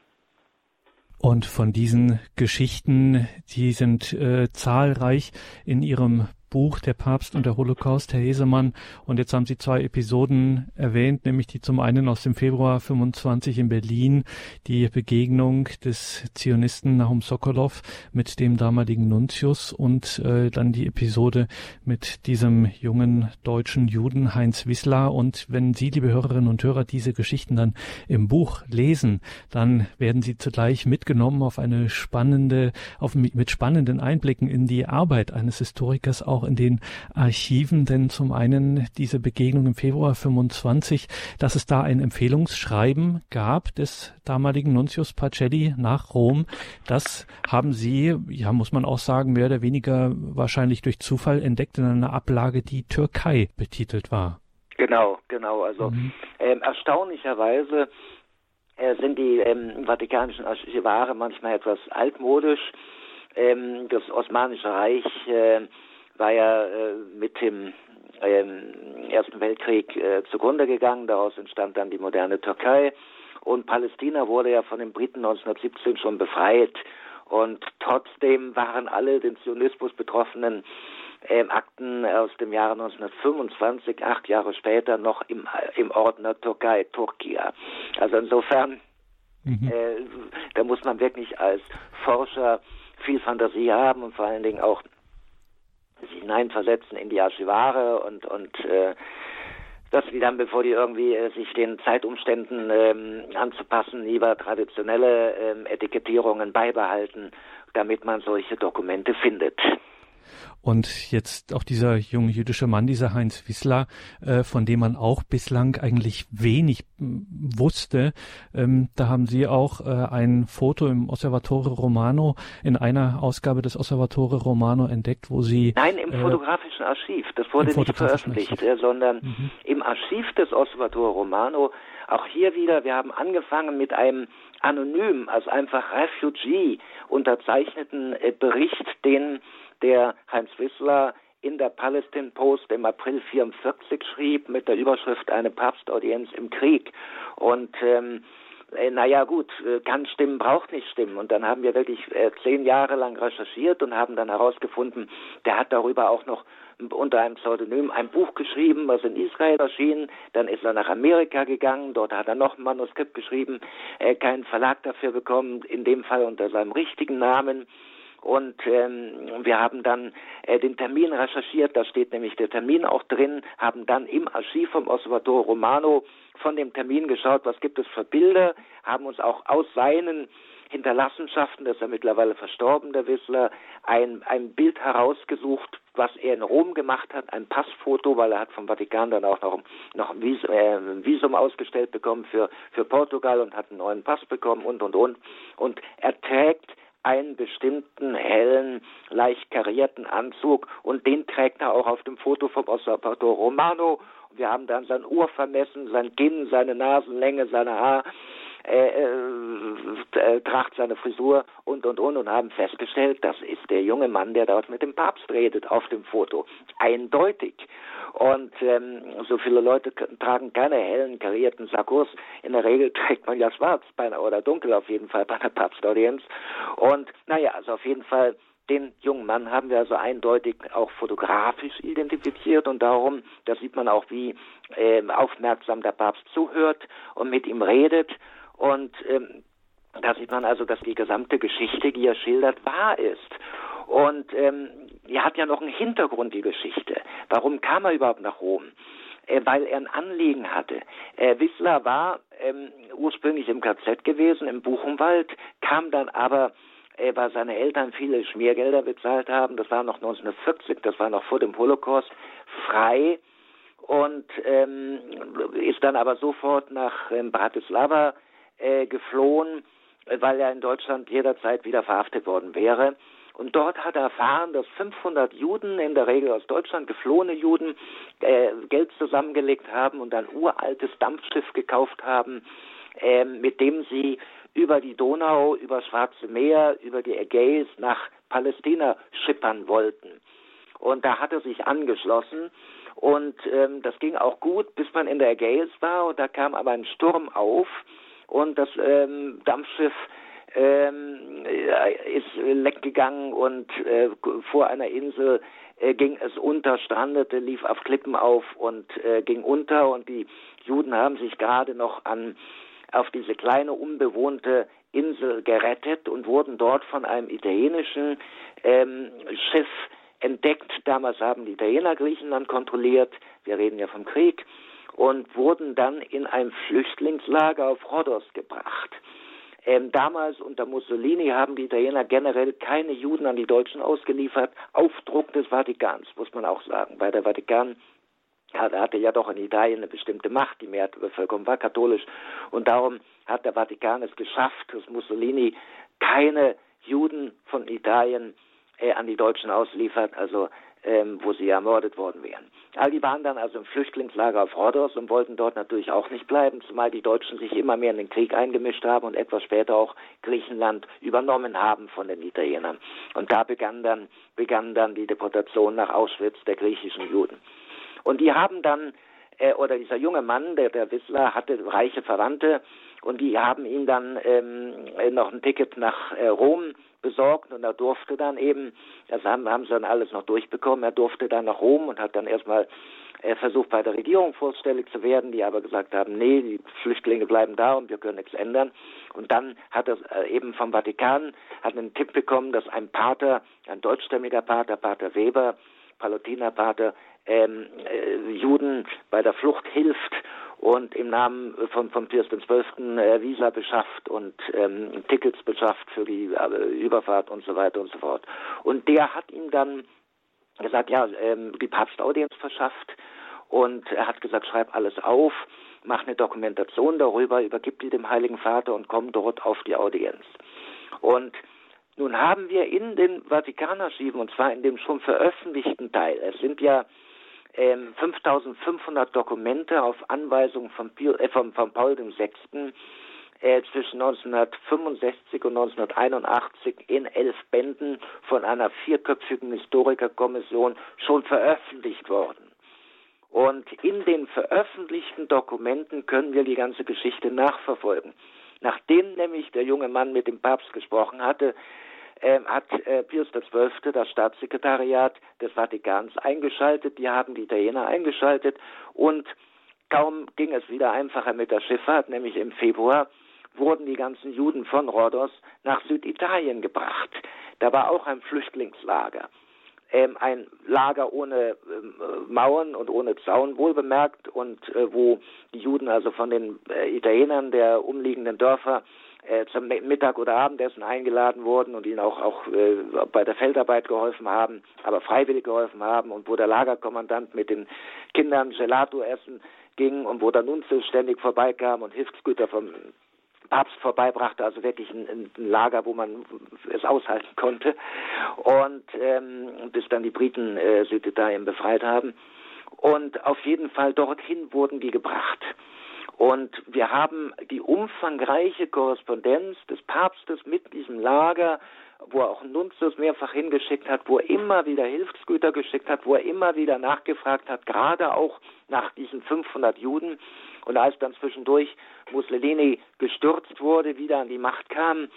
A: Und von diesen Geschichten, die sind äh, zahlreich in Ihrem Buch Der Papst und der Holocaust, Herr Hesemann. Und jetzt haben Sie zwei Episoden erwähnt, nämlich die zum einen aus dem Februar 25 in Berlin, die Begegnung des Zionisten Nahum Sokolov mit dem damaligen Nuntius und äh, dann die Episode mit diesem jungen deutschen Juden Heinz Wissler. Und wenn Sie, liebe Hörerinnen und Hörer, diese Geschichten dann im Buch lesen, dann werden Sie zugleich mitgenommen auf eine spannende, auf, mit spannenden Einblicken in die Arbeit eines Historikers auch auch in den Archiven, denn zum einen diese Begegnung im Februar 25, dass es da ein Empfehlungsschreiben gab des damaligen Nuntius Pacelli nach Rom. Das haben Sie, ja, muss man auch sagen, mehr oder weniger wahrscheinlich durch Zufall entdeckt in einer Ablage, die Türkei betitelt war.
B: Genau, genau. Also mhm. ähm, erstaunlicherweise äh, sind die ähm, vatikanischen Archivare manchmal etwas altmodisch. Ähm, das Osmanische Reich äh, war ja äh, mit dem ähm, Ersten Weltkrieg äh, zugrunde gegangen. Daraus entstand dann die moderne Türkei. Und Palästina wurde ja von den Briten 1917 schon befreit. Und trotzdem waren alle den Zionismus betroffenen ähm, Akten aus dem Jahre 1925, acht Jahre später, noch im, im Ordner Türkei, Turkia. Also insofern, mhm. äh, da muss man wirklich als Forscher viel Fantasie haben und vor allen Dingen auch sich hineinversetzen in die Archivare und, und äh, dass die dann, bevor die irgendwie äh, sich den Zeitumständen ähm, anzupassen, lieber traditionelle ähm, Etikettierungen beibehalten, damit man solche Dokumente findet.
A: Und jetzt auch dieser junge jüdische Mann, dieser Heinz Wissler, äh, von dem man auch bislang eigentlich wenig wusste. Ähm, da haben Sie auch äh, ein Foto im Osservatore Romano, in einer Ausgabe des Osservatore Romano entdeckt, wo Sie...
B: Nein, im äh, fotografischen Archiv. Das wurde nicht veröffentlicht, Archiv. sondern mhm. im Archiv des Osservatore Romano. Auch hier wieder, wir haben angefangen mit einem anonym, also einfach Refugee unterzeichneten äh, Bericht, den der Heinz Wissler in der Palestine Post im April 44 schrieb mit der Überschrift eine Papstaudienz im Krieg. Und ähm, äh, naja gut, äh, kann stimmen, braucht nicht stimmen. Und dann haben wir wirklich äh, zehn Jahre lang recherchiert und haben dann herausgefunden, der hat darüber auch noch unter einem Pseudonym ein Buch geschrieben, was in Israel erschien. Dann ist er nach Amerika gegangen, dort hat er noch ein Manuskript geschrieben, äh, keinen Verlag dafür bekommen, in dem Fall unter seinem richtigen Namen. Und ähm, wir haben dann äh, den Termin recherchiert, da steht nämlich der Termin auch drin, haben dann im Archiv vom Osservatore Romano von dem Termin geschaut, was gibt es für Bilder, haben uns auch aus seinen Hinterlassenschaften, das ist ja mittlerweile verstorben, der Wissler, ein, ein Bild herausgesucht, was er in Rom gemacht hat, ein Passfoto, weil er hat vom Vatikan dann auch noch, noch ein, Visum, äh, ein Visum ausgestellt bekommen für, für Portugal und hat einen neuen Pass bekommen und, und, und. Und er trägt einen bestimmten hellen, leicht karierten Anzug und den trägt er auch auf dem Foto vom Osservatore Romano. Wir haben dann sein Ohr vermessen, sein Kinn, seine Nasenlänge, seine Haar, äh, äh, Tracht, seine Frisur und und und und haben festgestellt, das ist der junge Mann, der dort mit dem Papst redet auf dem Foto. Eindeutig. Und ähm, so viele Leute tragen keine hellen, karierten Sakkos. In der Regel [LAUGHS] trägt man ja schwarz bei oder dunkel auf jeden Fall bei einer Papstaudienz. Und naja, also auf jeden Fall den jungen Mann haben wir also eindeutig auch fotografisch identifiziert und darum, da sieht man auch, wie äh, aufmerksam der Papst zuhört und mit ihm redet und ähm, da sieht man also, dass die gesamte Geschichte, die er schildert, wahr ist. Und ähm, er hat ja noch einen Hintergrund, die Geschichte. Warum kam er überhaupt nach Rom? Äh, weil er ein Anliegen hatte. Äh, Wissler war ähm, ursprünglich im KZ gewesen, im Buchenwald, kam dann aber äh, weil seine Eltern viele Schmiergelder bezahlt haben, das war noch 1940, das war noch vor dem Holocaust, frei und ähm, ist dann aber sofort nach ähm, Bratislava äh, geflohen, weil er in Deutschland jederzeit wieder verhaftet worden wäre. Und dort hat er erfahren, dass 500 Juden, in der Regel aus Deutschland geflohene Juden, äh, Geld zusammengelegt haben und ein uraltes Dampfschiff gekauft haben, äh, mit dem sie über die Donau, über Schwarze Meer, über die Ägäis nach Palästina schippern wollten. Und da hat er sich angeschlossen und ähm, das ging auch gut, bis man in der Ägäis war und da kam aber ein Sturm auf und das ähm, Dampfschiff ähm, ist leck gegangen und äh, vor einer Insel äh, ging es unter, strandete, lief auf Klippen auf und äh, ging unter und die Juden haben sich gerade noch an auf diese kleine unbewohnte Insel gerettet und wurden dort von einem italienischen ähm, Schiff entdeckt. Damals haben die Italiener Griechenland kontrolliert. Wir reden ja vom Krieg und wurden dann in ein Flüchtlingslager auf Rhodos gebracht. Ähm, damals unter Mussolini haben die Italiener generell keine Juden an die Deutschen ausgeliefert, auf Druck des Vatikans, muss man auch sagen, weil der Vatikan hatte ja doch in Italien eine bestimmte Macht, die Mehrheit der Bevölkerung war katholisch. Und darum hat der Vatikan es geschafft, dass Mussolini keine Juden von Italien äh, an die Deutschen ausliefert, also ähm, wo sie ermordet worden wären. All die waren dann also im Flüchtlingslager auf Rhodos und wollten dort natürlich auch nicht bleiben, zumal die Deutschen sich immer mehr in den Krieg eingemischt haben und etwas später auch Griechenland übernommen haben von den Italienern. Und da begann dann, begann dann die Deportation nach Auschwitz der griechischen Juden. Und die haben dann, äh, oder dieser junge Mann, der, der Wissler, hatte reiche Verwandte und die haben ihm dann ähm, noch ein Ticket nach äh, Rom besorgt und er durfte dann eben, das haben, haben sie dann alles noch durchbekommen, er durfte dann nach Rom und hat dann erstmal äh, versucht bei der Regierung vorstellig zu werden, die aber gesagt haben, nee, die Flüchtlinge bleiben da und wir können nichts ändern. Und dann hat er äh, eben vom Vatikan hat einen Tipp bekommen, dass ein Pater, ein deutschstämmiger Pater, Pater Weber, Palutinerpater, ähm, äh, Juden bei der Flucht hilft und im Namen von, von Pius XII. Visa beschafft und ähm, Tickets beschafft für die äh, Überfahrt und so weiter und so fort. Und der hat ihm dann gesagt, ja, ähm, die Papstaudienz verschafft und er hat gesagt, schreib alles auf, mach eine Dokumentation darüber, übergib die dem Heiligen Vater und komm dort auf die Audienz. Und nun haben wir in den Vatikanarchiven, und zwar in dem schon veröffentlichten Teil, es sind ja ähm, 5500 Dokumente auf Anweisung von, äh, von, von Paul VI. Äh, zwischen 1965 und 1981 in elf Bänden von einer vierköpfigen Historikerkommission schon veröffentlicht worden. Und in den veröffentlichten Dokumenten können wir die ganze Geschichte nachverfolgen. Nachdem nämlich der junge Mann mit dem Papst gesprochen hatte, äh, hat äh, Pius XII. das Staatssekretariat des Vatikans eingeschaltet, die haben die Italiener eingeschaltet und kaum ging es wieder einfacher mit der Schifffahrt, nämlich im Februar wurden die ganzen Juden von Rhodos nach Süditalien gebracht. Da war auch ein Flüchtlingslager. Ähm, ein Lager ohne ähm, Mauern und ohne Zaun, wohlbemerkt, und äh, wo die Juden also von den äh, Italienern der umliegenden Dörfer äh, zum Mittag- oder Abendessen eingeladen wurden und ihnen auch, auch äh, bei der Feldarbeit geholfen haben, aber freiwillig geholfen haben und wo der Lagerkommandant mit den Kindern Gelato essen ging und wo der Nunzius ständig vorbeikam und Hilfsgüter vom Papst vorbeibrachte, also wirklich ein, ein, Lager, wo man es aushalten konnte. Und ähm, bis dann die Briten äh, Süditalien befreit haben. Und auf jeden Fall dorthin wurden die gebracht. Und wir haben die umfangreiche Korrespondenz des Papstes mit diesem Lager, wo er auch Nunzius mehrfach hingeschickt hat, wo er immer wieder Hilfsgüter geschickt hat, wo er immer wieder nachgefragt hat, gerade auch nach diesen 500 Juden. Und als dann zwischendurch Mussolini gestürzt wurde, wieder an die Macht kam,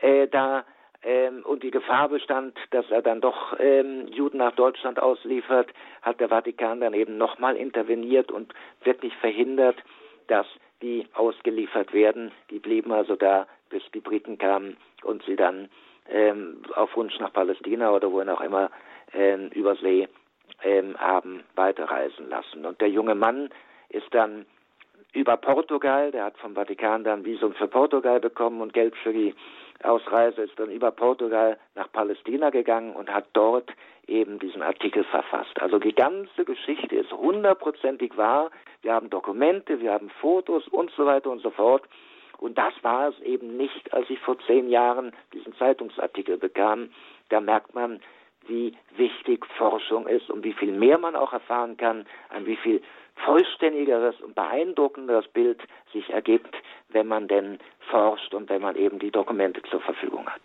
B: äh, da ähm, und die Gefahr bestand, dass er dann doch ähm, Juden nach Deutschland ausliefert, hat der Vatikan dann eben nochmal interveniert und wirklich verhindert, dass die ausgeliefert werden. Die blieben also da, bis die Briten kamen und sie dann ähm, auf Wunsch nach Palästina oder wohin auch immer ähm, über See ähm, haben weiterreisen lassen. Und der junge Mann ist dann über Portugal, der hat vom Vatikan dann Visum für Portugal bekommen und Geld für die Ausreise, ist dann über Portugal nach Palästina gegangen und hat dort eben diesen Artikel verfasst. Also die ganze Geschichte ist hundertprozentig wahr. Wir haben Dokumente, wir haben Fotos und so weiter und so fort. Und das war es eben nicht, als ich vor zehn Jahren diesen Zeitungsartikel bekam. Da merkt man, wie wichtig Forschung ist und wie viel mehr man auch erfahren kann, an wie viel vollständigeres und beeindruckenderes Bild sich ergibt, wenn man denn forscht und wenn man eben die Dokumente zur Verfügung hat.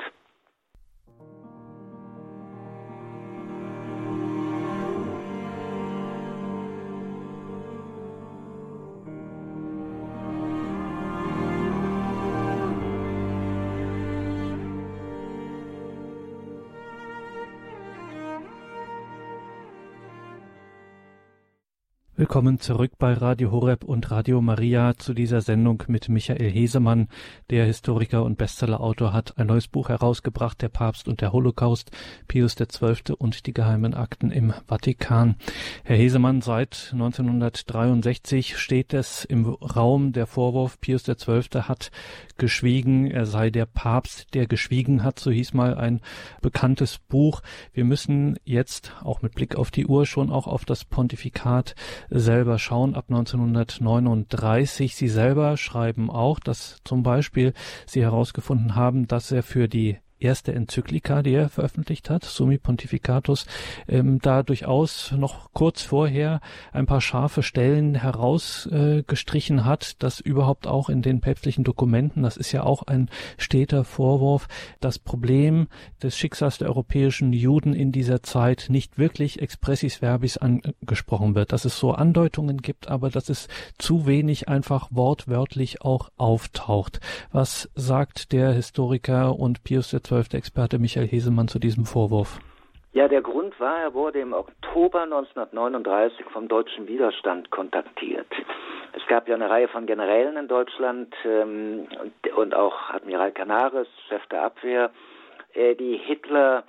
A: Willkommen zurück bei Radio Horeb und Radio Maria zu dieser Sendung mit Michael Hesemann. Der Historiker und Bestsellerautor hat ein neues Buch herausgebracht, Der Papst und der Holocaust, Pius XII. und die geheimen Akten im Vatikan. Herr Hesemann, seit 1963 steht es im Raum der Vorwurf, Pius XII. hat geschwiegen, er sei der Papst, der geschwiegen hat, so hieß mal ein bekanntes Buch. Wir müssen jetzt, auch mit Blick auf die Uhr, schon auch auf das Pontifikat selber schauen ab 1939. Sie selber schreiben auch, dass zum Beispiel Sie herausgefunden haben, dass er für die erste Enzyklika, die er veröffentlicht hat, Summi Pontificatus, ähm, da durchaus noch kurz vorher ein paar scharfe Stellen herausgestrichen äh, hat, dass überhaupt auch in den päpstlichen Dokumenten, das ist ja auch ein steter Vorwurf, das Problem des Schicksals der europäischen Juden in dieser Zeit nicht wirklich expressis verbis angesprochen wird, dass es so Andeutungen gibt, aber dass es zu wenig einfach wortwörtlich auch auftaucht. Was sagt der Historiker und Pius Experte Michael Hesemann zu diesem Vorwurf?
B: Ja, der Grund war, er wurde im Oktober 1939 vom deutschen Widerstand kontaktiert. Es gab ja eine Reihe von Generälen in Deutschland ähm, und, und, auch Admiral Canaris, Chef der Abwehr, äh, die Hitler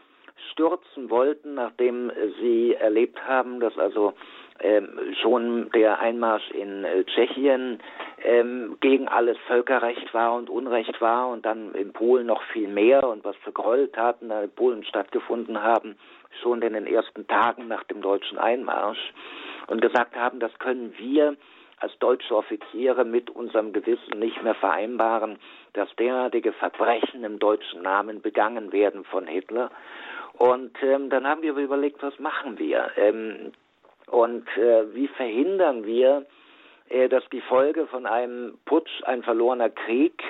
B: stürzen wollten, nachdem sie erlebt haben, dass also ähm, schon der Einmarsch in äh, Tschechien ähm, gegen alles Völkerrecht war und Unrecht war und dann in Polen noch viel mehr und was für Gräueltaten in Polen stattgefunden haben, schon in den ersten Tagen nach dem deutschen Einmarsch und gesagt haben, das können wir als deutsche Offiziere mit unserem Gewissen nicht mehr vereinbaren, dass derartige Verbrechen im deutschen Namen begangen werden von Hitler. Und ähm, dann haben wir überlegt, was machen wir? Ähm, und äh, wie verhindern wir, dass die Folge von einem Putsch ein verlorener Krieg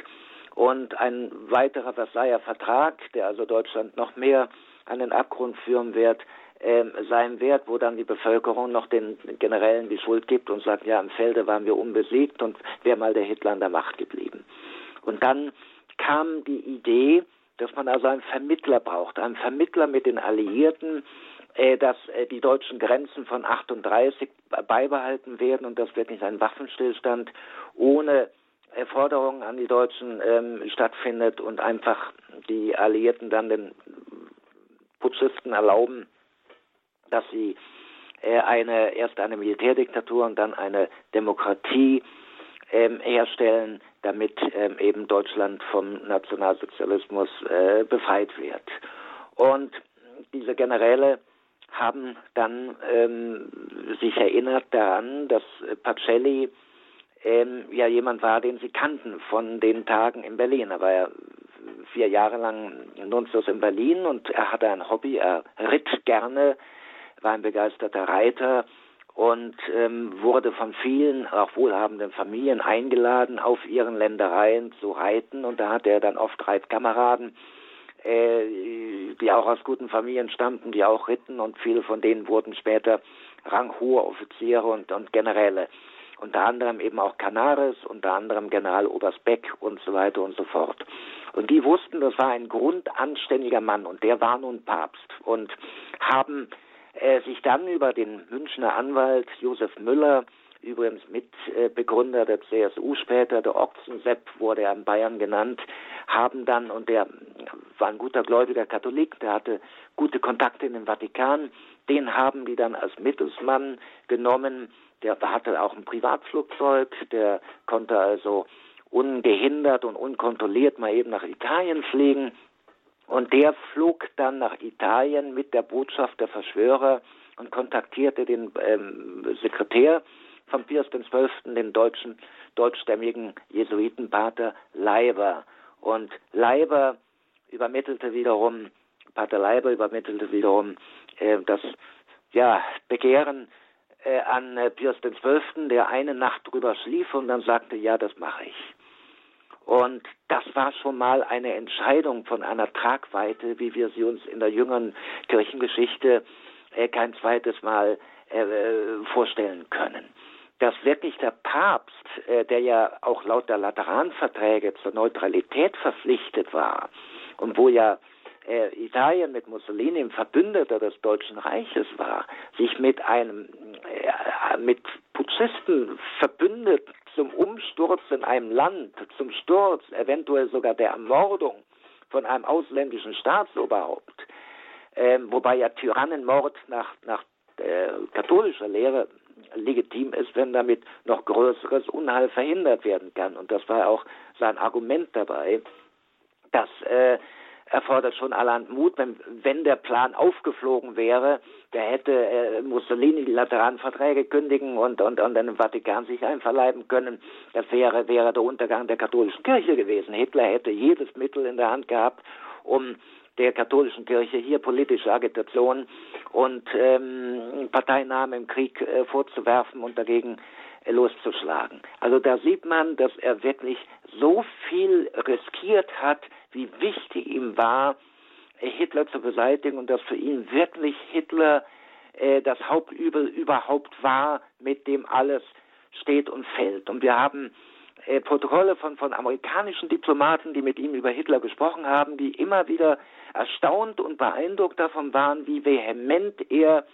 B: und ein weiterer Versailler Vertrag, der also Deutschland noch mehr an den Abgrund führen wird, äh, sein wird, wo dann die Bevölkerung noch den Generälen die Schuld gibt und sagt, ja, im Felde waren wir unbesiegt und wäre mal der Hitler an der Macht geblieben. Und dann kam die Idee, dass man also einen Vermittler braucht, einen Vermittler mit den Alliierten, äh, dass äh, die deutschen Grenzen von 38 beibehalten werden und dass wirklich ein Waffenstillstand ohne Forderungen an die Deutschen ähm, stattfindet und einfach die Alliierten dann den Putschisten erlauben, dass sie äh, eine erst eine Militärdiktatur und dann eine Demokratie ähm, herstellen, damit ähm, eben Deutschland vom Nationalsozialismus äh, befreit wird. Und diese Generäle haben dann ähm, sich erinnert daran, dass Pacelli ähm, ja jemand war, den sie kannten von den Tagen in Berlin. Er war ja vier Jahre lang Nunzius in Berlin und er hatte ein Hobby, er ritt gerne, war ein begeisterter Reiter und ähm, wurde von vielen, auch wohlhabenden Familien eingeladen, auf ihren Ländereien zu reiten und da hatte er dann oft Reitkameraden äh, die auch aus guten Familien stammten, die auch ritten und viele von denen wurden später ranghohe Offiziere und, und Generäle. Unter anderem eben auch Canaris, unter anderem General Oberst Beck und so weiter und so fort. Und die wussten, das war ein grundanständiger Mann und der war nun Papst und haben äh, sich dann über den Münchner Anwalt Josef Müller übrigens Mitbegründer der CSU später, der Ochsensepp wurde er in Bayern genannt, haben dann, und der war ein guter gläubiger Katholik, der hatte gute Kontakte in den Vatikan, den haben die dann als Mittelsmann genommen, der hatte auch ein Privatflugzeug, der konnte also ungehindert und unkontrolliert mal eben nach Italien fliegen. Und der flog dann nach Italien mit der Botschaft der Verschwörer und kontaktierte den ähm, Sekretär von Pius XII., den deutschen, deutschstämmigen Jesuitenpater Leiber. Und Leiber übermittelte wiederum, Pater Leiber übermittelte wiederum äh, das ja, Begehren äh, an äh, Pius XII., der eine Nacht drüber schlief und dann sagte, ja, das mache ich. Und das war schon mal eine Entscheidung von einer Tragweite, wie wir sie uns in der jüngeren Kirchengeschichte äh, kein zweites Mal äh, vorstellen können dass wirklich der Papst, äh, der ja auch laut der Lateranverträge zur Neutralität verpflichtet war und wo ja äh, Italien mit Mussolini im Verbündeter des Deutschen Reiches war, sich mit einem äh, mit Putschisten verbündet zum Umsturz in einem Land, zum Sturz, eventuell sogar der Ermordung von einem ausländischen Staatsoberhaupt, äh, wobei ja Tyrannenmord nach, nach äh, katholischer Lehre legitim ist, wenn damit noch größeres Unheil verhindert werden kann. Und das war auch sein Argument dabei, dass äh, erfordert schon allerhand Mut. Wenn, wenn der Plan aufgeflogen wäre, der hätte äh, Mussolini die Lateranverträge kündigen und, und, und den Vatikan sich einverleiben können. Das wäre, wäre der Untergang der katholischen Kirche gewesen. Hitler hätte jedes Mittel in der Hand gehabt, um der katholischen Kirche hier politische Agitation und ähm, Parteinahme im Krieg äh, vorzuwerfen und dagegen äh, loszuschlagen. Also da sieht man, dass er wirklich so viel riskiert hat, wie wichtig ihm war, äh, Hitler zu beseitigen und dass für ihn wirklich Hitler äh, das Hauptübel überhaupt war, mit dem alles steht und fällt. Und wir haben äh, Protokolle von, von amerikanischen Diplomaten, die mit ihm über Hitler gesprochen haben, die immer wieder erstaunt und beeindruckt davon waren, wie vehement er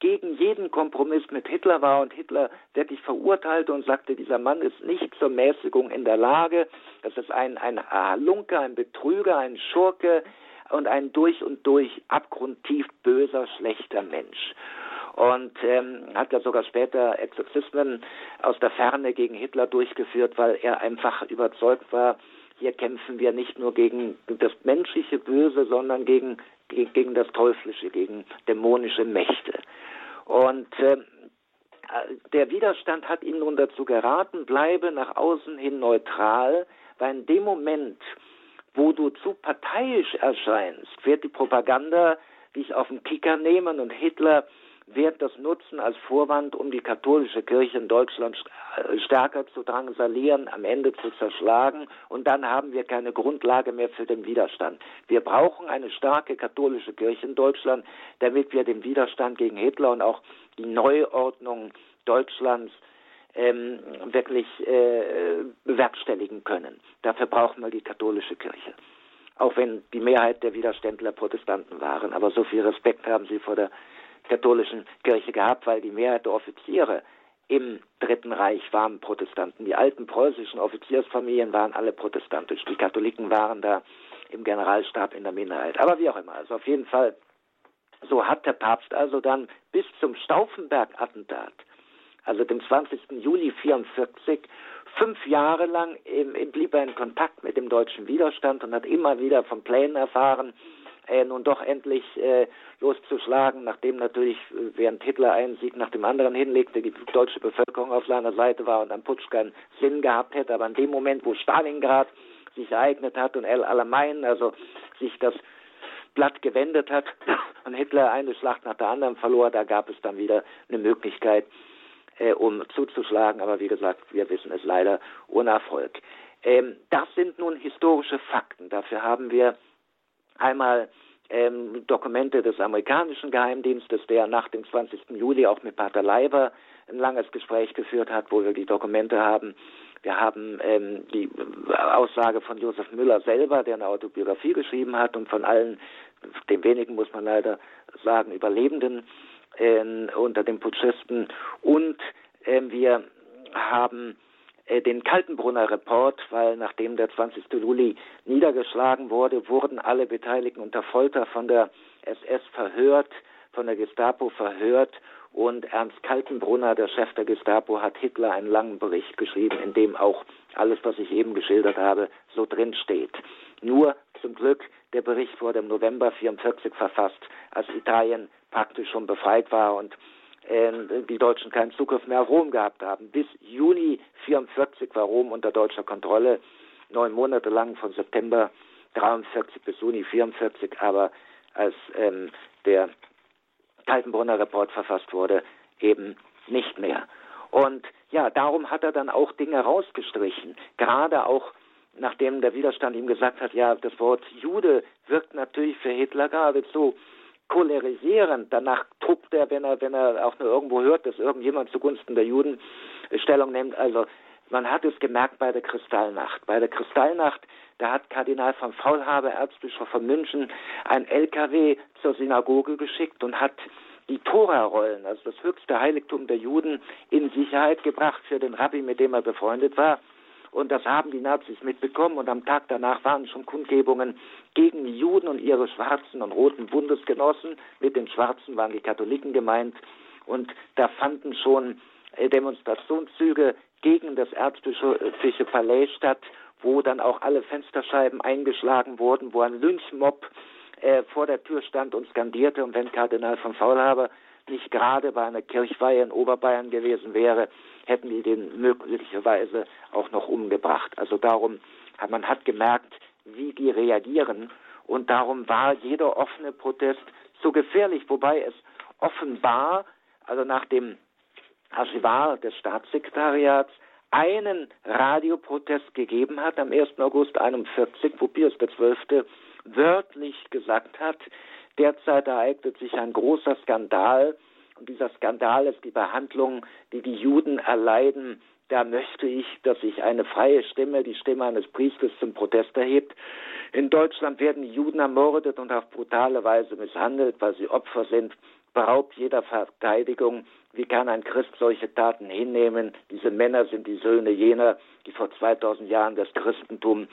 B: gegen jeden Kompromiss mit Hitler war und Hitler wirklich verurteilte und sagte, dieser Mann ist nicht zur Mäßigung in der Lage. Das ist ein, ein Halunke, ein Betrüger, ein Schurke und ein durch und durch abgrundtief böser, schlechter Mensch. Und ähm, hat ja sogar später Exorzismen aus der Ferne gegen Hitler durchgeführt, weil er einfach überzeugt war, hier kämpfen wir nicht nur gegen das menschliche Böse, sondern gegen, gegen das Teuflische, gegen dämonische Mächte. Und äh, der Widerstand hat ihn nun dazu geraten, bleibe nach außen hin neutral, weil in dem Moment, wo du zu parteiisch erscheinst, wird die Propaganda dich auf den Kicker nehmen und Hitler wird das nutzen als Vorwand, um die katholische Kirche in Deutschland äh, stärker zu drangsalieren, am Ende zu zerschlagen. Und dann haben wir keine Grundlage mehr für den Widerstand. Wir brauchen eine starke katholische Kirche in Deutschland, damit wir den Widerstand gegen Hitler und auch die Neuordnung Deutschlands ähm, wirklich äh, bewerkstelligen können. Dafür brauchen wir die katholische Kirche auch wenn die Mehrheit der Widerständler Protestanten waren. Aber so viel Respekt haben sie vor der katholischen Kirche gehabt, weil die Mehrheit der Offiziere im Dritten Reich waren Protestanten. Die alten preußischen Offiziersfamilien waren alle protestantisch. Die Katholiken waren da im Generalstab in der Minderheit. Aber wie auch immer, also auf jeden Fall, so hat der Papst also dann bis zum Stauffenberg-Attentat, also dem 20. Juli 1944, fünf Jahre lang blieb er in Kontakt mit dem deutschen Widerstand und hat immer wieder von Plänen erfahren, äh, nun doch endlich äh, loszuschlagen, nachdem natürlich äh, während Hitler einen Sieg nach dem anderen hinlegte, die deutsche Bevölkerung auf seiner Seite war und am Putsch keinen Sinn gehabt hätte. Aber in dem Moment, wo Stalingrad sich ereignet hat und El Alamein, also sich das Blatt gewendet hat [COUGHS] und Hitler eine Schlacht nach der anderen verlor, da gab es dann wieder eine Möglichkeit, äh, um zuzuschlagen. Aber wie gesagt, wir wissen es leider ohne Erfolg. Ähm, das sind nun historische Fakten. Dafür haben wir Einmal ähm, Dokumente des amerikanischen Geheimdienstes, der nach dem 20. Juli auch mit Pater Leiber ein langes Gespräch geführt hat, wo wir die Dokumente haben. Wir haben ähm, die Aussage von Josef Müller selber, der eine Autobiografie geschrieben hat und von allen, den wenigen muss man leider sagen, Überlebenden äh, unter den Putschisten. Und äh, wir haben den Kaltenbrunner Report, weil nachdem der 20. Juli niedergeschlagen wurde, wurden alle Beteiligten unter Folter von der SS verhört, von der Gestapo verhört und Ernst Kaltenbrunner, der Chef der Gestapo, hat Hitler einen langen Bericht geschrieben, in dem auch alles, was ich eben geschildert habe, so drin steht. Nur zum Glück, der Bericht wurde im November 1944 verfasst, als Italien praktisch schon befreit war und äh, die Deutschen keinen Zugriff mehr auf Rom gehabt haben. Bis Juni 44 war Rom unter deutscher Kontrolle, neun Monate lang von September 43 bis Juni 44, aber als ähm, der Kaltenbrunner Report verfasst wurde, eben nicht mehr. Und ja, darum hat er dann auch Dinge rausgestrichen, gerade auch nachdem der Widerstand ihm gesagt hat, ja, das Wort Jude wirkt natürlich für Hitler geradezu cholerisierend. Danach tobt er, wenn er, wenn er auch nur irgendwo hört, dass irgendjemand zugunsten der Juden Stellung nimmt. Also man hat es gemerkt bei der Kristallnacht. Bei der Kristallnacht, da hat Kardinal von Faulhaber, Erzbischof von München, ein LKW zur Synagoge geschickt und hat die Tora-Rollen, also das höchste Heiligtum der Juden, in Sicherheit gebracht für den Rabbi, mit dem er befreundet war. Und das haben die Nazis mitbekommen und am Tag danach waren schon Kundgebungen gegen die Juden und ihre schwarzen und roten Bundesgenossen. Mit den Schwarzen waren die Katholiken gemeint. Und da fanden schon äh, Demonstrationszüge gegen das erzbischöfliche Palais statt, wo dann auch alle Fensterscheiben eingeschlagen wurden, wo ein Lynchmob äh, vor der Tür stand und skandierte. Und wenn Kardinal von Faulhaber nicht gerade bei einer Kirchweihe in Oberbayern gewesen wäre, hätten die den möglicherweise auch noch umgebracht. Also darum, man hat gemerkt, wie die reagieren und darum war jeder offene Protest so gefährlich, wobei es offenbar, also nach dem Archivar des Staatssekretariats, einen Radioprotest gegeben hat am 1. August 41, wo Pius XII. wörtlich gesagt hat, derzeit ereignet sich ein großer Skandal und dieser Skandal ist die Behandlung, die die Juden erleiden. Da möchte ich, dass sich eine freie Stimme, die Stimme eines Priesters zum Protest erhebt. In Deutschland werden Juden ermordet und auf brutale Weise misshandelt, weil sie Opfer sind, beraubt jeder Verteidigung. Wie kann ein Christ solche Taten hinnehmen? Diese Männer sind die Söhne jener, die vor 2000 Jahren das Christentum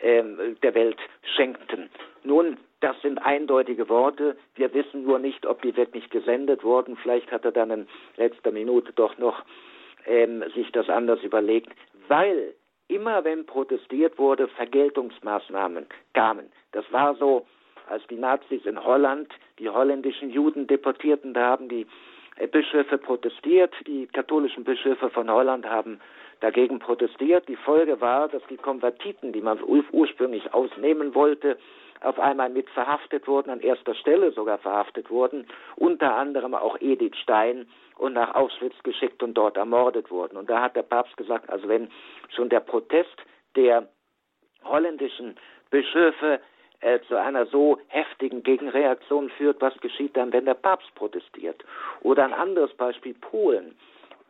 B: ähm, der Welt schenkten. Nun, das sind eindeutige Worte. Wir wissen nur nicht, ob die wirklich gesendet wurden. Vielleicht hat er dann in letzter Minute doch noch ähm, sich das anders überlegt, weil immer wenn protestiert wurde, Vergeltungsmaßnahmen kamen. Das war so, als die Nazis in Holland die holländischen Juden deportierten, da haben die äh, Bischöfe protestiert, die katholischen Bischöfe von Holland haben dagegen protestiert. Die Folge war, dass die Konvertiten, die man ursprünglich ausnehmen wollte, auf einmal mit verhaftet wurden, an erster Stelle sogar verhaftet wurden, unter anderem auch Edith Stein und nach Auschwitz geschickt und dort ermordet wurden. Und da hat der Papst gesagt, also wenn schon der Protest der holländischen Bischöfe äh, zu einer so heftigen Gegenreaktion führt, was geschieht dann, wenn der Papst protestiert? Oder ein anderes Beispiel Polen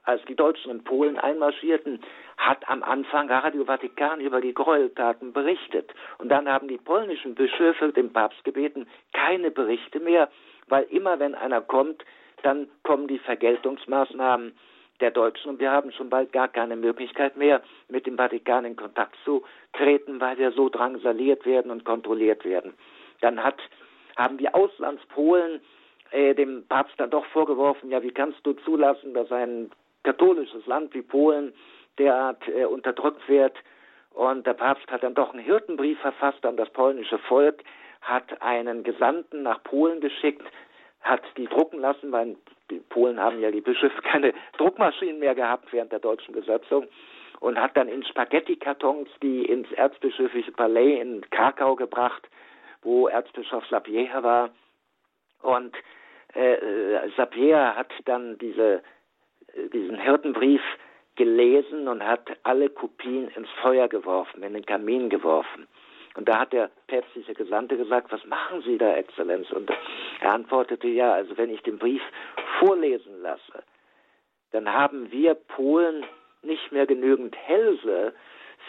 B: als die Deutschen in Polen einmarschierten, hat am Anfang Radio Vatikan über die Gräueltaten berichtet. Und dann haben die polnischen Bischöfe den Papst gebeten, keine Berichte mehr, weil immer wenn einer kommt, dann kommen die Vergeltungsmaßnahmen der Deutschen und wir haben schon bald gar keine Möglichkeit mehr, mit dem Vatikan in Kontakt zu treten, weil wir so drangsaliert werden und kontrolliert werden. Dann hat, haben die Auslandspolen äh, dem Papst dann doch vorgeworfen, ja, wie kannst du zulassen, dass ein katholisches Land wie Polen derart äh, unterdrückt wird. Und der Papst hat dann doch einen Hirtenbrief verfasst an das polnische Volk, hat einen Gesandten nach Polen geschickt, hat die drucken lassen, weil die Polen haben ja die Bischöfe keine [LAUGHS] Druckmaschinen mehr gehabt während der deutschen Besatzung und hat dann in Spaghetti-Kartons die ins erzbischöfliche Palais in Krakau gebracht, wo Erzbischof Sapieha war. Und äh, äh Sapieha hat dann diese diesen Hirtenbrief gelesen und hat alle Kopien ins Feuer geworfen, in den Kamin geworfen. Und da hat der päpstliche Gesandte gesagt, was machen Sie da, Exzellenz? Und er antwortete, ja, also wenn ich den Brief vorlesen lasse, dann haben wir Polen nicht mehr genügend Hälse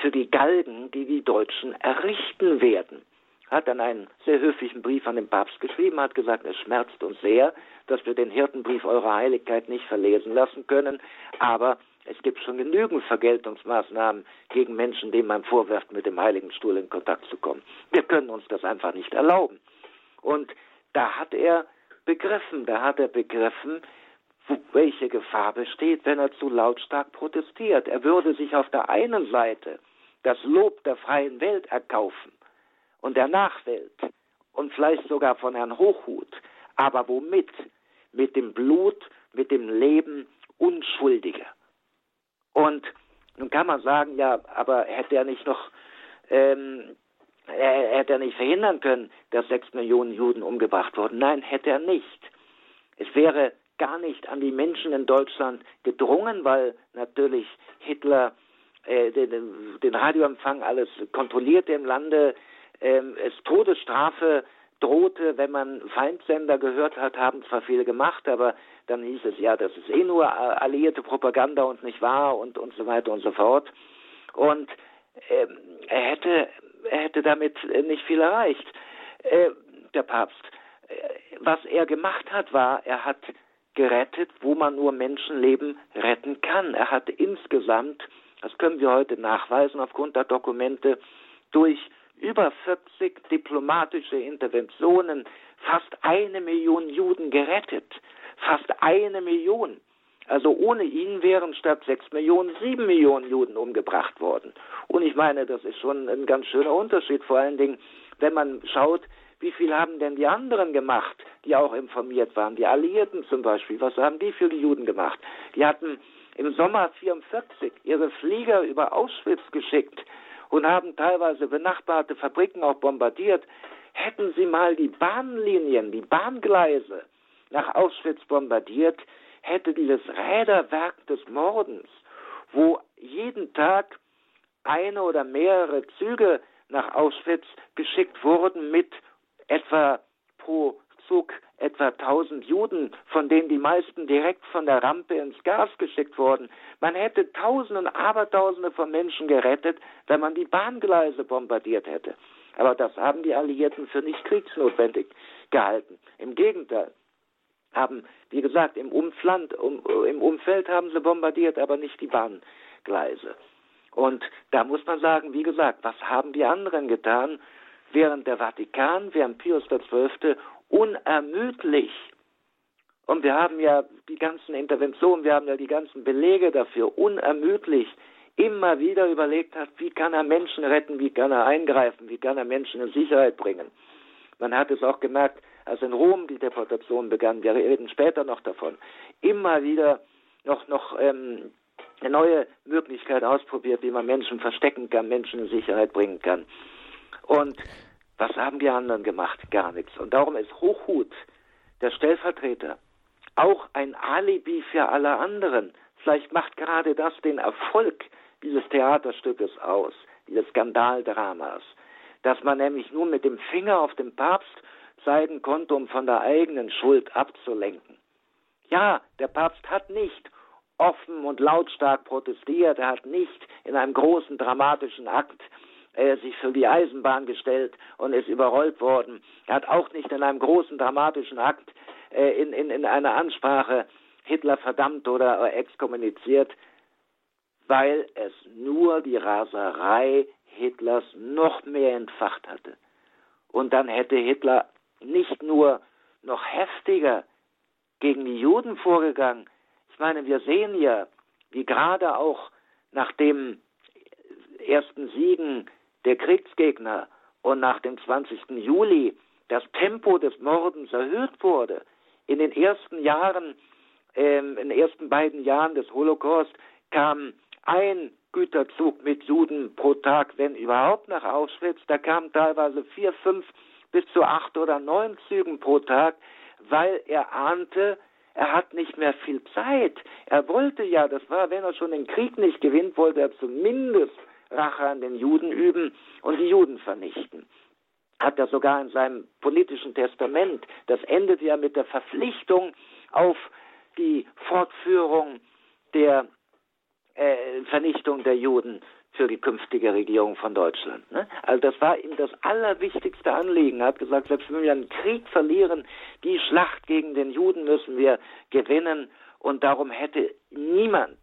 B: für die Galgen, die die Deutschen errichten werden hat dann einen sehr höflichen Brief an den Papst geschrieben, hat gesagt, es schmerzt uns sehr, dass wir den Hirtenbrief eurer Heiligkeit nicht verlesen lassen können, aber es gibt schon genügend Vergeltungsmaßnahmen gegen Menschen, denen man vorwirft, mit dem Heiligen Stuhl in Kontakt zu kommen. Wir können uns das einfach nicht erlauben. Und da hat er begriffen, da hat er begriffen, welche Gefahr besteht, wenn er zu lautstark protestiert. Er würde sich auf der einen Seite das Lob der freien Welt erkaufen und der Nachwelt und vielleicht sogar von Herrn Hochhut. Aber womit? Mit dem Blut, mit dem Leben Unschuldiger. Und nun kann man sagen, ja, aber hätte er nicht noch, ähm, er, hätte er nicht verhindern können, dass sechs Millionen Juden umgebracht wurden? Nein, hätte er nicht. Es wäre gar nicht an die Menschen in Deutschland gedrungen, weil natürlich Hitler äh, den, den Radioempfang alles kontrollierte im Lande, ähm, es Todesstrafe drohte, wenn man Feindsender gehört hat, haben zwar viele gemacht, aber dann hieß es ja, das ist eh nur alliierte Propaganda und nicht wahr und, und so weiter und so fort. Und ähm, er hätte, er hätte damit nicht viel erreicht, äh, der Papst. Äh, was er gemacht hat, war, er hat gerettet, wo man nur Menschenleben retten kann. Er hat insgesamt, das können wir heute nachweisen aufgrund der Dokumente, durch über 40 diplomatische Interventionen fast eine Million Juden gerettet. Fast eine Million. Also ohne ihn wären statt sechs Millionen sieben Millionen Juden umgebracht worden. Und ich meine, das ist schon ein ganz schöner Unterschied, vor allen Dingen, wenn man schaut, wie viel haben denn die anderen gemacht, die auch informiert waren? Die Alliierten zum Beispiel, was haben die für die Juden gemacht? Die hatten im Sommer 44 ihre Flieger über Auschwitz geschickt und haben teilweise benachbarte Fabriken auch bombardiert. Hätten sie mal die Bahnlinien, die Bahngleise nach Auschwitz bombardiert, hätte dieses Räderwerk des Mordens, wo jeden Tag eine oder mehrere Züge nach Auschwitz geschickt wurden mit etwa pro Zug etwa 1000 Juden, von denen die meisten direkt von der Rampe ins Gas geschickt wurden. Man hätte Tausende und Abertausende von Menschen gerettet, wenn man die Bahngleise bombardiert hätte. Aber das haben die Alliierten für nicht kriegsnotwendig gehalten. Im Gegenteil haben, wie gesagt, im, Umfland, um, im Umfeld haben sie bombardiert, aber nicht die Bahngleise. Und da muss man sagen, wie gesagt, was haben die anderen getan? während der Vatikan, während Pius XII. Unermüdlich, und wir haben ja die ganzen Interventionen, wir haben ja die ganzen Belege dafür, unermüdlich immer wieder überlegt hat, wie kann er Menschen retten, wie kann er eingreifen, wie kann er Menschen in Sicherheit bringen. Man hat es auch gemerkt, als in Rom die Deportation begann, wir reden später noch davon, immer wieder noch, noch ähm, eine neue Möglichkeit ausprobiert, wie man Menschen verstecken kann, Menschen in Sicherheit bringen kann. Und was haben die anderen gemacht? Gar nichts. Und darum ist Hochhut, der Stellvertreter, auch ein Alibi für alle anderen. Vielleicht macht gerade das den Erfolg dieses Theaterstückes aus, dieses Skandaldramas, dass man nämlich nur mit dem Finger auf den Papst zeigen konnte, um von der eigenen Schuld abzulenken. Ja, der Papst hat nicht offen und lautstark protestiert, er hat nicht in einem großen dramatischen Akt er sich für die Eisenbahn gestellt und ist überrollt worden. Er hat auch nicht in einem großen dramatischen Akt äh, in, in, in einer Ansprache Hitler verdammt oder exkommuniziert, weil es nur die Raserei Hitlers noch mehr entfacht hatte. Und dann hätte Hitler nicht nur noch heftiger gegen die Juden vorgegangen. Ich meine, wir sehen ja, wie gerade auch nach dem ersten Siegen der Kriegsgegner und nach dem 20. Juli das Tempo des Mordens erhöht wurde. In den ersten Jahren, ähm, in den ersten beiden Jahren des Holocaust kam ein Güterzug mit Juden pro Tag, wenn überhaupt, nach Auschwitz. Da kamen teilweise vier, fünf bis zu acht oder neun Zügen pro Tag, weil er ahnte, er hat nicht mehr viel Zeit. Er wollte ja, das war, wenn er schon den Krieg nicht gewinnt, wollte er zumindest Rache an den Juden üben und die Juden vernichten. Hat er sogar in seinem politischen Testament, das endet ja mit der Verpflichtung auf die Fortführung der äh, Vernichtung der Juden für die künftige Regierung von Deutschland. Ne? Also das war ihm das allerwichtigste Anliegen. Er hat gesagt, selbst wenn wir einen Krieg verlieren, die Schlacht gegen den Juden müssen wir gewinnen. Und darum hätte niemand,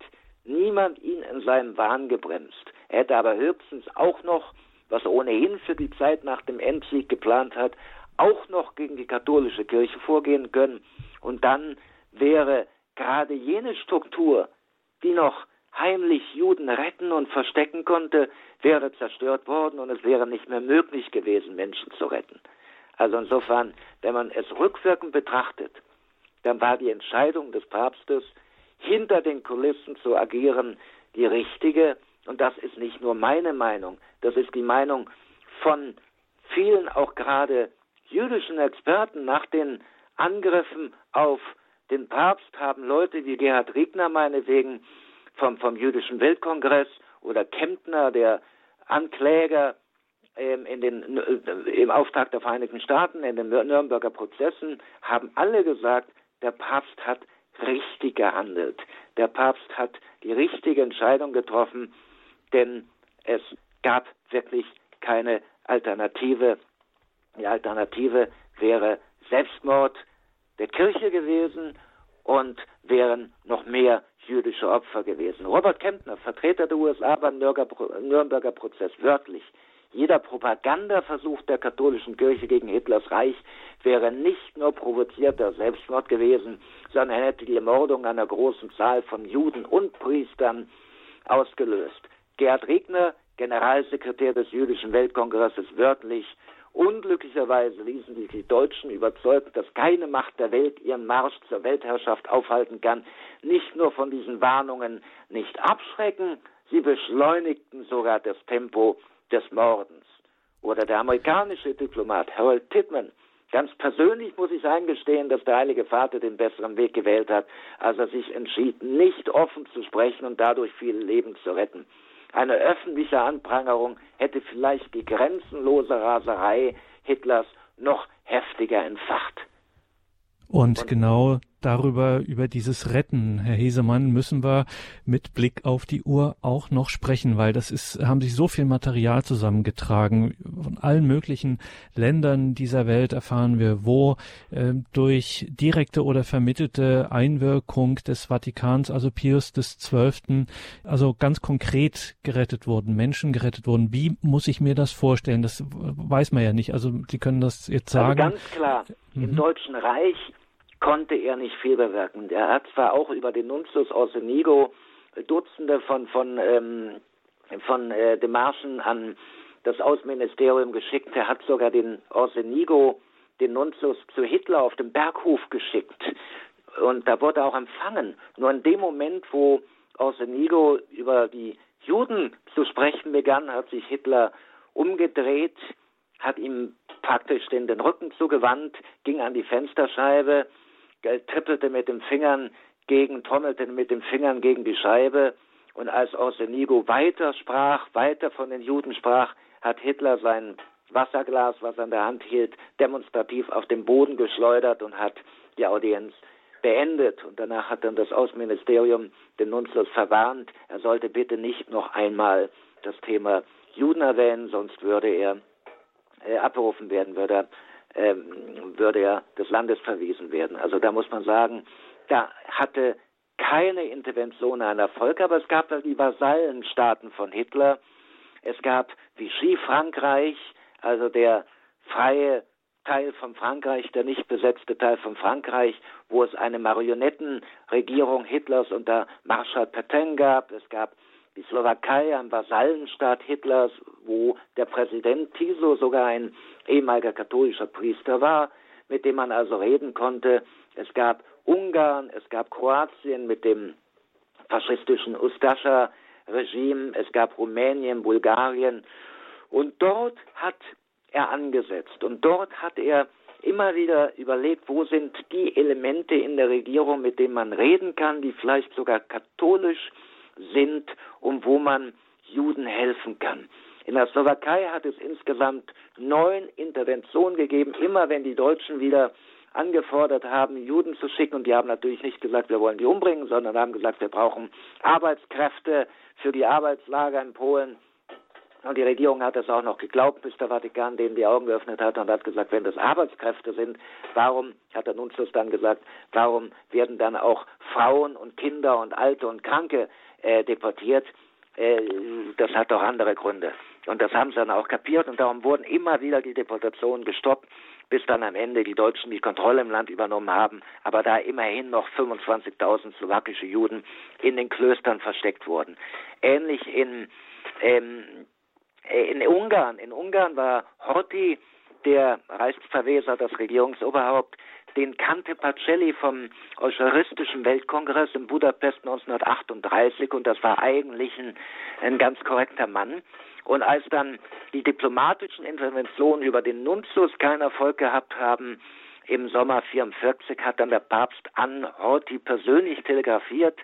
B: niemand ihn in seinem Wahn gebremst. Er hätte aber höchstens auch noch, was er ohnehin für die Zeit nach dem Endsieg geplant hat, auch noch gegen die katholische Kirche vorgehen können. Und dann wäre gerade jene Struktur, die noch heimlich Juden retten und verstecken konnte, wäre zerstört worden und es wäre nicht mehr möglich gewesen, Menschen zu retten. Also insofern, wenn man es rückwirkend betrachtet, dann war die Entscheidung des Papstes, hinter den Kulissen zu agieren, die richtige. Und das ist nicht nur meine Meinung, das ist die Meinung von vielen auch gerade jüdischen Experten nach den Angriffen auf den Papst haben Leute wie Gerhard Riegner meinetwegen vom, vom Jüdischen Weltkongress oder Kemptner, der Ankläger ähm, in den, äh, im Auftrag der Vereinigten Staaten, in den Nürnberger Prozessen, haben alle gesagt, der Papst hat richtig gehandelt. Der Papst hat die richtige Entscheidung getroffen denn es gab wirklich keine Alternative. Die Alternative wäre Selbstmord, Kirche gewesen und wären noch mehr jüdische Opfer gewesen. Robert Kempner, Vertreter der USA beim Nürnberger Prozess, wörtlich. Jeder Propagandaversuch der katholischen Kirche gegen Hitlers Reich wäre nicht nur provozierter Selbstmord gewesen, sondern hätte die Ermordung einer großen Zahl von Juden und Priestern ausgelöst. Gerhard Regner, Generalsekretär des Jüdischen Weltkongresses, wörtlich, Unglücklicherweise ließen sich die Deutschen überzeugen, dass keine Macht der Welt ihren Marsch zur Weltherrschaft aufhalten kann, nicht nur von diesen Warnungen nicht abschrecken, sie beschleunigten sogar das Tempo des Mordens. Oder der amerikanische Diplomat Harold Titman, Ganz persönlich muss ich eingestehen, dass der Heilige Vater den besseren Weg gewählt hat, als er sich entschied, nicht offen zu sprechen und dadurch viele Leben zu retten. Eine öffentliche Anprangerung hätte vielleicht die grenzenlose Raserei Hitlers noch heftiger entfacht.
A: Und, und genau darüber, über dieses Retten, Herr Hesemann, müssen wir mit Blick auf die Uhr auch noch sprechen, weil das ist, haben sich so viel Material zusammengetragen. Von allen möglichen Ländern dieser Welt erfahren wir, wo äh, durch direkte oder vermittelte Einwirkung des Vatikans, also Pius des Zwölften, also ganz konkret gerettet wurden, Menschen gerettet wurden. Wie muss ich mir das vorstellen? Das weiß man ja nicht. Also Sie können das jetzt also sagen.
B: Also ganz klar, mhm. im Deutschen Reich konnte er nicht viel bewirken. Er hat zwar auch über den Nuntius Orsenigo Dutzende von, von, ähm, von äh, Demarschen an das Außenministerium geschickt. Er hat sogar den Orsenigo, den Nuntius, zu Hitler auf dem Berghof geschickt. Und da wurde er auch empfangen. Nur in dem Moment, wo Orsenigo über die Juden zu sprechen begann, hat sich Hitler umgedreht, hat ihm praktisch den, den Rücken zugewandt, ging an die Fensterscheibe trippelte mit den Fingern gegen, trommelte mit den Fingern gegen die Scheibe. Und als Orsenigo weiter sprach, weiter von den Juden sprach, hat Hitler sein Wasserglas, was er in der Hand hielt, demonstrativ auf den Boden geschleudert und hat die Audienz beendet. Und danach hat dann das Außenministerium den Nunzius verwarnt, er sollte bitte nicht noch einmal das Thema Juden erwähnen, sonst würde er äh, abberufen werden, würde er ähm, würde er des Landes verwiesen werden. Also da muss man sagen, da hatte keine Intervention einen Erfolg, aber es gab da die Vasallenstaaten von Hitler. Es gab Vichy Frankreich, also der freie Teil von Frankreich, der nicht besetzte Teil von Frankreich, wo es eine Marionettenregierung Hitlers unter Marschall Petain gab. Es gab die Slowakei, ein Vasallenstaat Hitlers, wo der Präsident Tiso sogar ein ehemaliger katholischer Priester war, mit dem man also reden konnte. Es gab Ungarn, es gab Kroatien mit dem faschistischen Ustascha-Regime, es gab Rumänien, Bulgarien. Und dort hat er angesetzt und dort hat er immer wieder überlegt, wo sind die Elemente in der Regierung, mit denen man reden kann, die vielleicht sogar katholisch sind und wo man Juden helfen kann. In der Slowakei hat es insgesamt neun Interventionen gegeben, immer wenn die Deutschen wieder angefordert haben, Juden zu schicken. Und die haben natürlich nicht gesagt, wir wollen die umbringen, sondern haben gesagt, wir brauchen Arbeitskräfte für die Arbeitslager in Polen. Und die Regierung hat das auch noch geglaubt, bis der Vatikan denen die Augen geöffnet hat und hat gesagt, wenn das Arbeitskräfte sind, warum, hat der Nuntius dann gesagt, warum werden dann auch Frauen und Kinder und Alte und Kranke äh, deportiert? Äh, das hat doch andere Gründe. Und das haben sie dann auch kapiert und darum wurden immer wieder die Deportationen gestoppt, bis dann am Ende die Deutschen die Kontrolle im Land übernommen haben, aber da immerhin noch 25.000 slowakische Juden in den Klöstern versteckt wurden. Ähnlich in ähm, äh, in Ungarn. In Ungarn war Horthy, der Reichsverweser, das Regierungsoberhaupt, den kannte Pacelli vom Eucharistischen Weltkongress in Budapest 1938 und das war eigentlich ein, ein ganz korrekter Mann. Und als dann die diplomatischen Interventionen über den Nuntius keinen Erfolg gehabt haben, im Sommer 44 hat dann der Papst an Horthy persönlich telegrafiert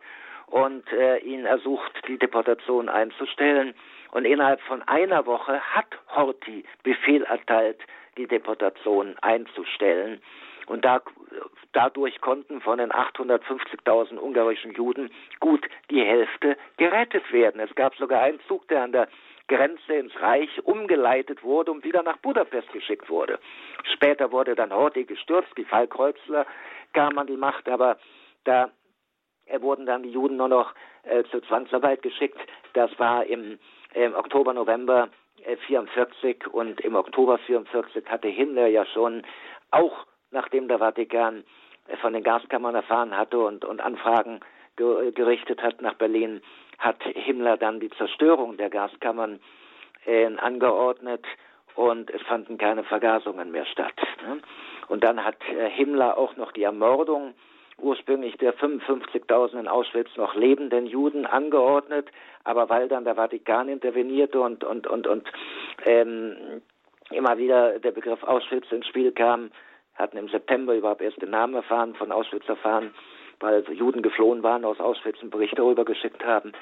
B: und äh, ihn ersucht, die Deportation einzustellen. Und innerhalb von einer Woche hat Horthy Befehl erteilt, die Deportation einzustellen. Und da, dadurch konnten von den 850.000 ungarischen Juden gut die Hälfte gerettet werden. Es gab sogar einen Zug, der an der Grenze ins Reich umgeleitet wurde und wieder nach Budapest geschickt wurde. Später wurde dann Horthy gestürzt, die Fallkreuzler kam an die Macht, aber da wurden dann die Juden nur noch äh, zur Zwangsarbeit geschickt. Das war im, im Oktober, November 1944 und im Oktober 1944 hatte Himmler ja schon auch nachdem der Vatikan von den Gaskammern erfahren hatte und, und Anfragen ge gerichtet hat nach Berlin, hat Himmler dann die Zerstörung der Gaskammern äh, angeordnet und es fanden keine Vergasungen mehr statt. Ne? Und dann hat äh, Himmler auch noch die Ermordung ursprünglich der 55.000 in Auschwitz noch lebenden Juden angeordnet, aber weil dann der Vatikan intervenierte und und und und ähm, immer wieder der Begriff Auschwitz ins Spiel kam, hatten im September überhaupt erst den Namen erfahren, von Auschwitz erfahren, weil Juden geflohen waren aus Auschwitz und Berichte darüber geschickt haben.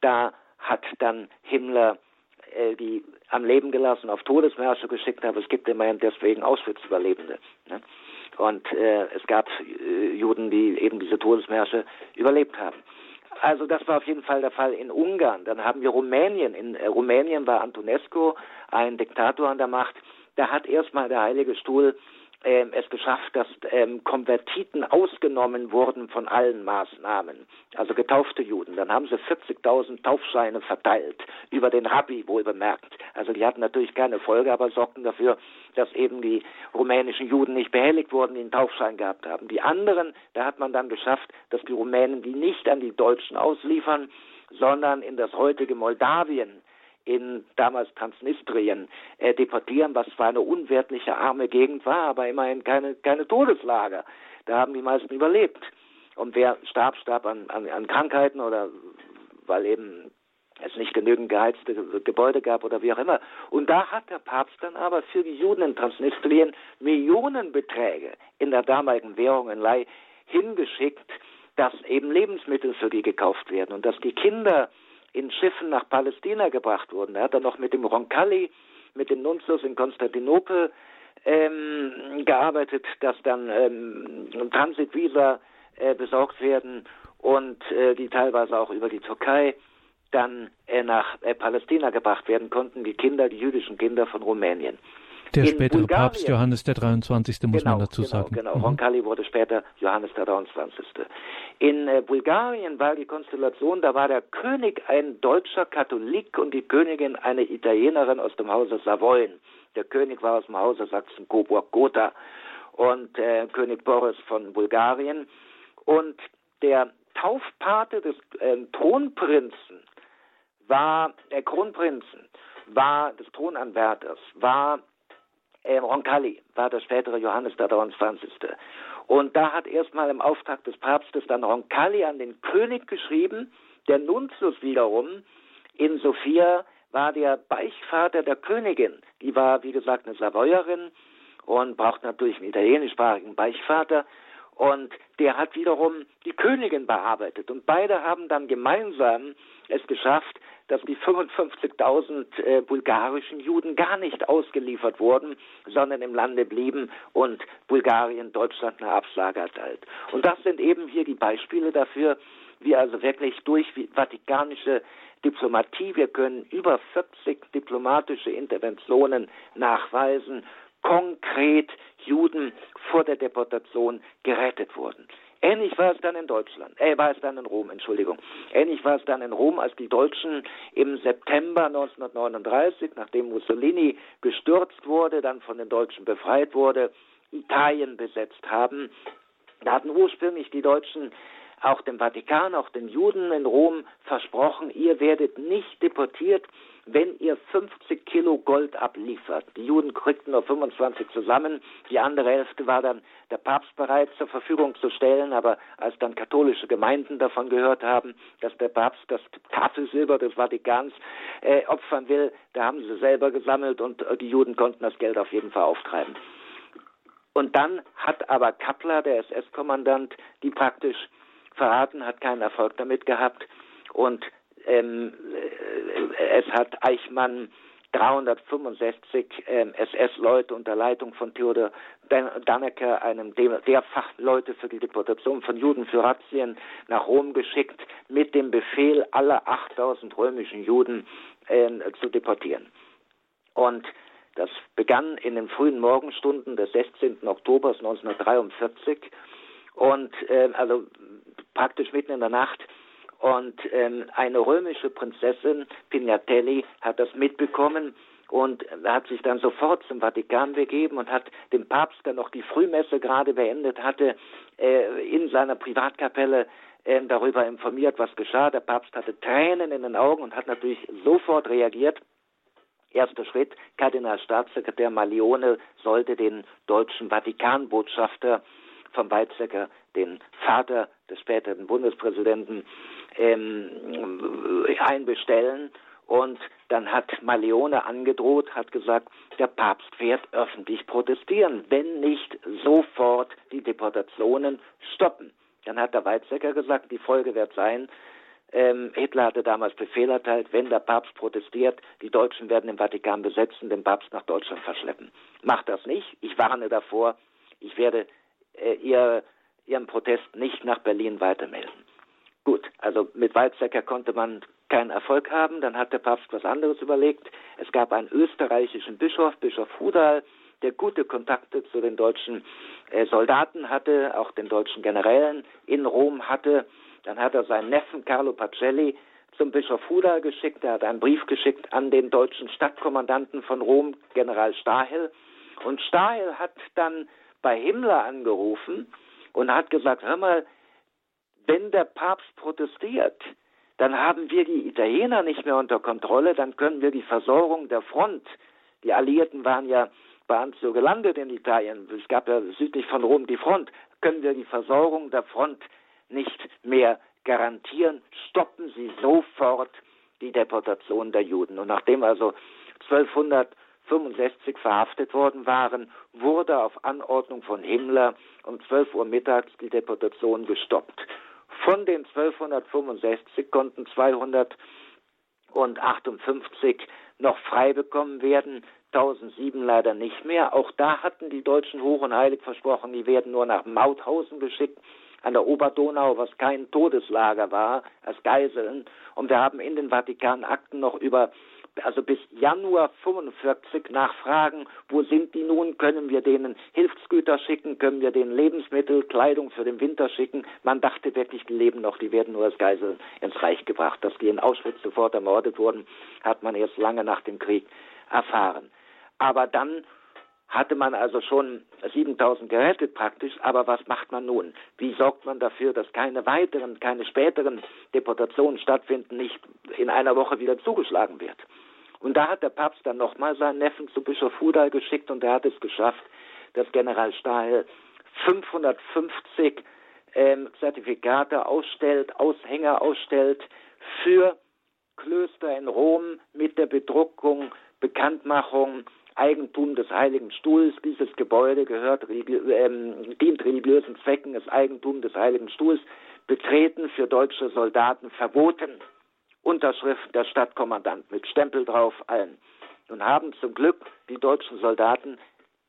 B: Da hat dann Himmler äh, die am Leben gelassen, auf Todesmärsche geschickt, aber es gibt immerhin deswegen Auschwitz-Überlebende. Ne? Und äh, es gab äh, Juden, die eben diese Todesmärsche überlebt haben. Also das war auf jeden Fall der Fall in Ungarn. Dann haben wir Rumänien. In äh, Rumänien war Antonescu ein Diktator an der Macht. Da hat erstmal der Heilige Stuhl ähm, es geschafft, dass ähm, Konvertiten ausgenommen wurden von allen Maßnahmen, also getaufte Juden. Dann haben sie 40.000 Taufscheine verteilt, über den Rabbi wohl bemerkt. Also die hatten natürlich keine Folge, aber sorgten dafür, dass eben die rumänischen Juden nicht behelligt wurden, die einen Taufschein gehabt haben. Die anderen, da hat man dann geschafft, dass die Rumänen die nicht an die Deutschen ausliefern, sondern in das heutige Moldawien in damals Transnistrien äh, deportieren, was zwar eine unwertliche arme Gegend war, aber immerhin keine, keine Todeslager. Da haben die meisten überlebt. Und wer starb, starb an, an, an Krankheiten oder weil eben es nicht genügend geheizte Gebäude gab oder wie auch immer. Und da hat der Papst dann aber für die Juden in Transnistrien Millionenbeträge in der damaligen Währung in Lei hingeschickt, dass eben Lebensmittel für die gekauft werden und dass die Kinder in Schiffen nach Palästina gebracht wurden. Er hat dann noch mit dem Roncalli, mit dem Nunzius in Konstantinopel ähm, gearbeitet, dass dann ähm, Transitvisa äh, besorgt werden und äh, die teilweise auch über die Türkei dann äh, nach äh, Palästina gebracht werden konnten, die Kinder, die jüdischen Kinder von Rumänien.
A: Der spätere Bulgarien, Papst Johannes der 23. muss
B: genau,
A: man dazu
B: genau,
A: sagen.
B: Genau, mhm. Roncalli wurde später Johannes der 23. In äh, Bulgarien war die Konstellation, da war der König ein deutscher Katholik und die Königin eine Italienerin aus dem Hause Savoyen. Der König war aus dem Hause Sachsen-Coburg-Gotha und äh, König Boris von Bulgarien. Und der Taufpate des äh, Thronprinzen war, der Kronprinzen, war des Thronanwärters, war äh, Roncalli war der spätere Johannes der 23. Und da hat erstmal im Auftrag des Papstes dann Roncalli an den König geschrieben. Der Nuntius wiederum in Sofia war der Beichtvater der Königin. Die war, wie gesagt, eine Savoyerin und braucht natürlich einen italienischsprachigen Beichtvater. Und der hat wiederum die Königin bearbeitet. Und beide haben dann gemeinsam es geschafft, dass die 55.000 äh, bulgarischen Juden gar nicht ausgeliefert wurden, sondern im Lande blieben und Bulgarien Deutschland eine Absage erteilt. Und das sind eben hier die Beispiele dafür, wie also wirklich durch vatikanische Diplomatie, wir können über 40 diplomatische Interventionen nachweisen, konkret Juden vor der Deportation gerettet wurden. Ähnlich war es dann in Deutschland, äh, war es dann in Rom, Entschuldigung. Ähnlich war es dann in Rom, als die Deutschen im September 1939, nachdem Mussolini gestürzt wurde, dann von den Deutschen befreit wurde, Italien besetzt haben. Da hatten ursprünglich die Deutschen auch dem Vatikan, auch den Juden in Rom versprochen, ihr werdet nicht deportiert, wenn ihr 50 Kilo Gold abliefert. Die Juden kriegten nur 25 zusammen, die andere Hälfte war dann der Papst bereit zur Verfügung zu stellen, aber als dann katholische Gemeinden davon gehört haben, dass der Papst das Tafelsilber des Vatikans äh, opfern will, da haben sie selber gesammelt und äh, die Juden konnten das Geld auf jeden Fall auftreiben. Und dann hat aber Kappler, der SS-Kommandant, die praktisch verraten, hat keinen Erfolg damit gehabt und ähm, äh, es hat Eichmann 365 ähm, SS-Leute unter Leitung von Theodor Dannecker, einem der Fachleute für die Deportation von Juden für Razzien, nach Rom geschickt mit dem Befehl, alle 8000 römischen Juden äh, zu deportieren. Und das begann in den frühen Morgenstunden des 16. Oktober 1943 und äh, also praktisch mitten in der Nacht. Und ähm, eine römische Prinzessin, Pignatelli, hat das mitbekommen und hat sich dann sofort zum Vatikan begeben und hat dem Papst, der noch die Frühmesse gerade beendet hatte, äh, in seiner Privatkapelle äh, darüber informiert, was geschah. Der Papst hatte Tränen in den Augen und hat natürlich sofort reagiert. Erster Schritt, Kardinalstaatssekretär Malione sollte den deutschen Vatikanbotschafter vom Weizsäcker, den Vater des späteren Bundespräsidenten, ähm, einbestellen. Und dann hat Maleone angedroht, hat gesagt, der Papst wird öffentlich protestieren, wenn nicht sofort die Deportationen stoppen. Dann hat der Weizsäcker gesagt, die Folge wird sein, ähm, Hitler hatte damals Befehl erteilt, wenn der Papst protestiert, die Deutschen werden im Vatikan besetzen, den Papst nach Deutschland verschleppen. Macht das nicht. Ich warne davor. Ich werde äh, ihr, Ihren Protest nicht nach Berlin weitermelden. Gut, also mit Weizsäcker konnte man keinen Erfolg haben. Dann hat der Papst was anderes überlegt. Es gab einen österreichischen Bischof, Bischof Hudal, der gute Kontakte zu den deutschen äh, Soldaten hatte, auch den deutschen Generälen in Rom hatte. Dann hat er seinen Neffen Carlo Pacelli zum Bischof Hudal geschickt. Er hat einen Brief geschickt an den deutschen Stadtkommandanten von Rom, General Stahel. Und Stahel hat dann bei Himmler angerufen und hat gesagt, hör mal, wenn der Papst protestiert, dann haben wir die Italiener nicht mehr unter Kontrolle, dann können wir die Versorgung der Front, die Alliierten waren ja bei Anzio gelandet in Italien, es gab ja südlich von Rom die Front, können wir die Versorgung der Front nicht mehr garantieren, stoppen Sie sofort die Deportation der Juden. Und nachdem also 1265 verhaftet worden waren, wurde auf Anordnung von Himmler um 12 Uhr mittags die Deportation gestoppt. Von den 1265 konnten 258 noch frei bekommen werden, 1007 leider nicht mehr. Auch da hatten die Deutschen hoch und heilig versprochen, die werden nur nach Mauthausen geschickt, an der Oberdonau, was kein Todeslager war, als Geiseln. Und wir haben in den Vatikanakten noch über also bis Januar 45 nachfragen, wo sind die nun, können wir denen Hilfsgüter schicken, können wir denen Lebensmittel, Kleidung für den Winter schicken. Man dachte wirklich, die leben noch, die werden nur als Geiseln ins Reich gebracht. Dass die in Auschwitz sofort ermordet wurden, hat man erst lange nach dem Krieg erfahren. Aber dann hatte man also schon 7000 gerettet praktisch, aber was macht man nun? Wie sorgt man dafür, dass keine weiteren, keine späteren Deportationen stattfinden, nicht in einer Woche wieder zugeschlagen wird? Und da hat der Papst dann nochmal seinen Neffen zu Bischof Hudal geschickt und er hat es geschafft, dass General Stahl 550 ähm, Zertifikate ausstellt, Aushänger ausstellt für Klöster in Rom mit der Bedruckung, Bekanntmachung, Eigentum des Heiligen Stuhls. Dieses Gebäude gehört, ähm, dient religiösen Zwecken, ist Eigentum des Heiligen Stuhls. Betreten für deutsche Soldaten verboten. Unterschrift der Stadtkommandant mit Stempel drauf allen. Nun haben zum Glück die deutschen Soldaten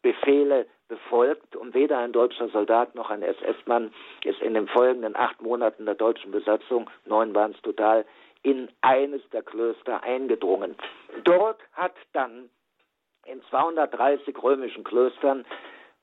B: Befehle befolgt und weder ein deutscher Soldat noch ein SS-Mann ist in den folgenden acht Monaten der deutschen Besatzung, neun waren es total, in eines der Klöster eingedrungen. Dort hat dann in 230 römischen Klöstern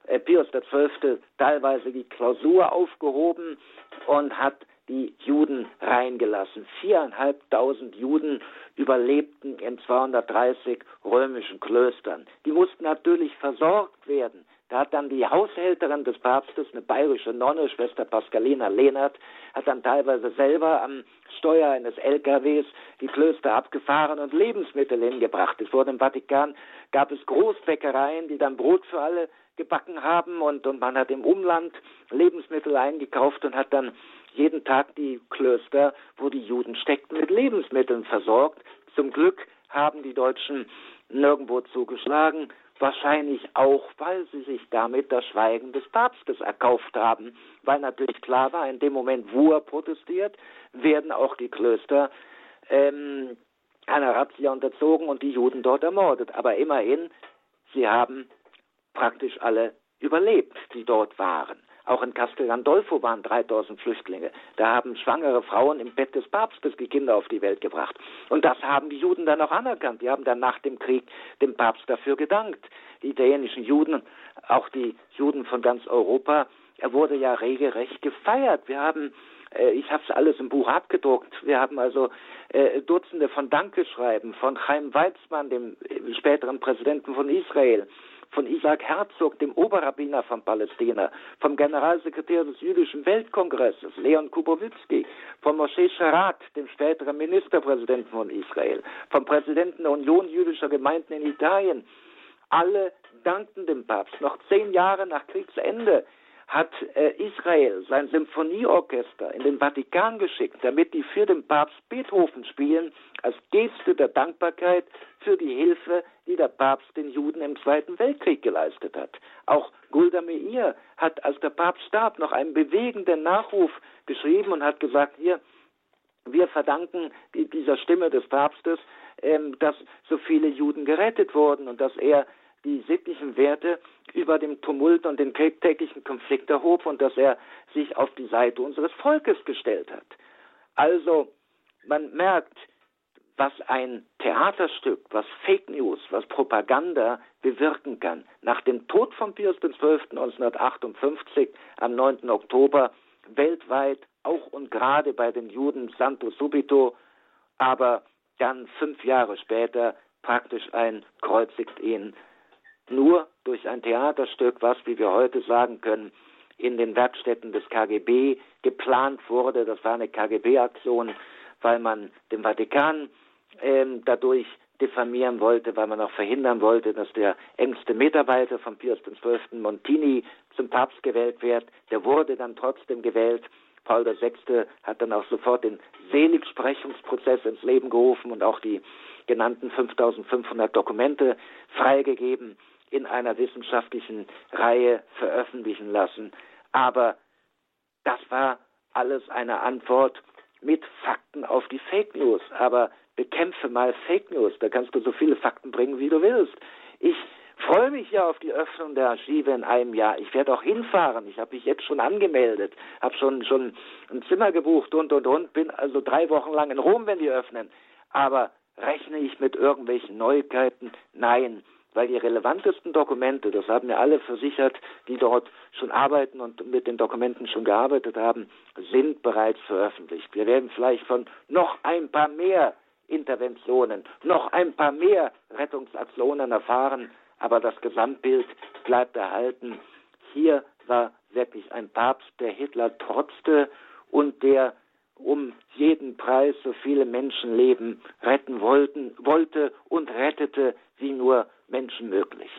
B: äh, Pius XII. teilweise die Klausur aufgehoben und hat die Juden reingelassen. Viereinhalbtausend Juden überlebten in 230 römischen Klöstern. Die mussten natürlich versorgt werden. Da hat dann die Haushälterin des Papstes, eine bayerische Nonne, Schwester Pascalina Lehnert, hat dann teilweise selber am Steuer eines LKWs die Klöster abgefahren und Lebensmittel hingebracht. Wurde im Vatikan, gab es Großbäckereien, die dann Brot für alle gebacken haben und, und man hat im Umland Lebensmittel eingekauft und hat dann jeden Tag die Klöster, wo die Juden steckten, mit Lebensmitteln versorgt. Zum Glück haben die Deutschen nirgendwo zugeschlagen, wahrscheinlich auch, weil sie sich damit das Schweigen des Papstes erkauft haben, weil natürlich klar war, in dem Moment, wo er protestiert, werden auch die Klöster ähm, einer Razzia unterzogen und die Juden dort ermordet. Aber immerhin, sie haben praktisch alle überlebt, die dort waren. Auch in Castel Gandolfo waren 3000 Flüchtlinge. Da haben schwangere Frauen im Bett des Papstes die Kinder auf die Welt gebracht. Und das haben die Juden dann auch anerkannt. Die haben dann nach dem Krieg dem Papst dafür gedankt. Die italienischen Juden, auch die Juden von ganz Europa, er wurde ja regelrecht gefeiert. Wir haben äh, ich habe es alles im Buch abgedruckt. Wir haben also äh, Dutzende von Dankeschreiben von Chaim Weizmann, dem äh, späteren Präsidenten von Israel, von Isaac Herzog, dem Oberrabbiner von Palästina, vom Generalsekretär des Jüdischen Weltkongresses, Leon Kubowitzki, von Moshe Sharat, dem späteren Ministerpräsidenten von Israel, vom Präsidenten der Union jüdischer Gemeinden in Italien. Alle dankten dem Papst. Noch zehn Jahre nach Kriegsende hat äh, Israel sein Symphonieorchester in den Vatikan geschickt, damit die für den Papst Beethoven spielen, als Geste der Dankbarkeit für die Hilfe, die der Papst den Juden im Zweiten Weltkrieg geleistet hat. Auch Gulda Meir hat, als der Papst starb, noch einen bewegenden Nachruf geschrieben und hat gesagt, hier, wir verdanken dieser Stimme des Papstes, ähm, dass so viele Juden gerettet wurden und dass er die sittlichen Werte über dem Tumult und den täglichen Konflikt erhob und dass er sich auf die Seite unseres Volkes gestellt hat. Also, man merkt, was ein Theaterstück, was Fake News, was Propaganda bewirken kann. Nach dem Tod von Pius XII. 1958 am 9. Oktober weltweit, auch und gerade bei den Juden Santo Subito, aber dann fünf Jahre später praktisch ein kreuzigt ihn nur durch ein Theaterstück, was, wie wir heute sagen können, in den Werkstätten des KGB geplant wurde. Das war eine KGB-Aktion, weil man den Vatikan ähm, dadurch diffamieren wollte, weil man auch verhindern wollte, dass der engste Mitarbeiter von Pius XII. Montini zum Papst gewählt wird. Der wurde dann trotzdem gewählt. Paul VI. hat dann auch sofort den Seligsprechungsprozess ins Leben gerufen und auch die genannten 5500 Dokumente freigegeben in einer wissenschaftlichen Reihe veröffentlichen lassen. Aber das war alles eine Antwort mit Fakten auf die Fake News. Aber bekämpfe mal Fake News, da kannst du so viele Fakten bringen, wie du willst. Ich freue mich ja auf die Öffnung der Archive in einem Jahr. Ich werde auch hinfahren. Ich habe mich jetzt schon angemeldet, habe schon schon ein Zimmer gebucht und und und. Bin also drei Wochen lang in Rom, wenn die öffnen. Aber rechne ich mit irgendwelchen Neuigkeiten? Nein weil die relevantesten Dokumente, das haben mir alle versichert, die dort schon arbeiten und mit den Dokumenten schon gearbeitet haben, sind bereits veröffentlicht. Wir werden vielleicht von noch ein paar mehr Interventionen, noch ein paar mehr Rettungsaktionen erfahren, aber das Gesamtbild bleibt erhalten. Hier war wirklich ein Papst, der Hitler trotzte und der um jeden Preis so viele Menschenleben retten wollten, wollte und rettete, wie nur Menschen möglich.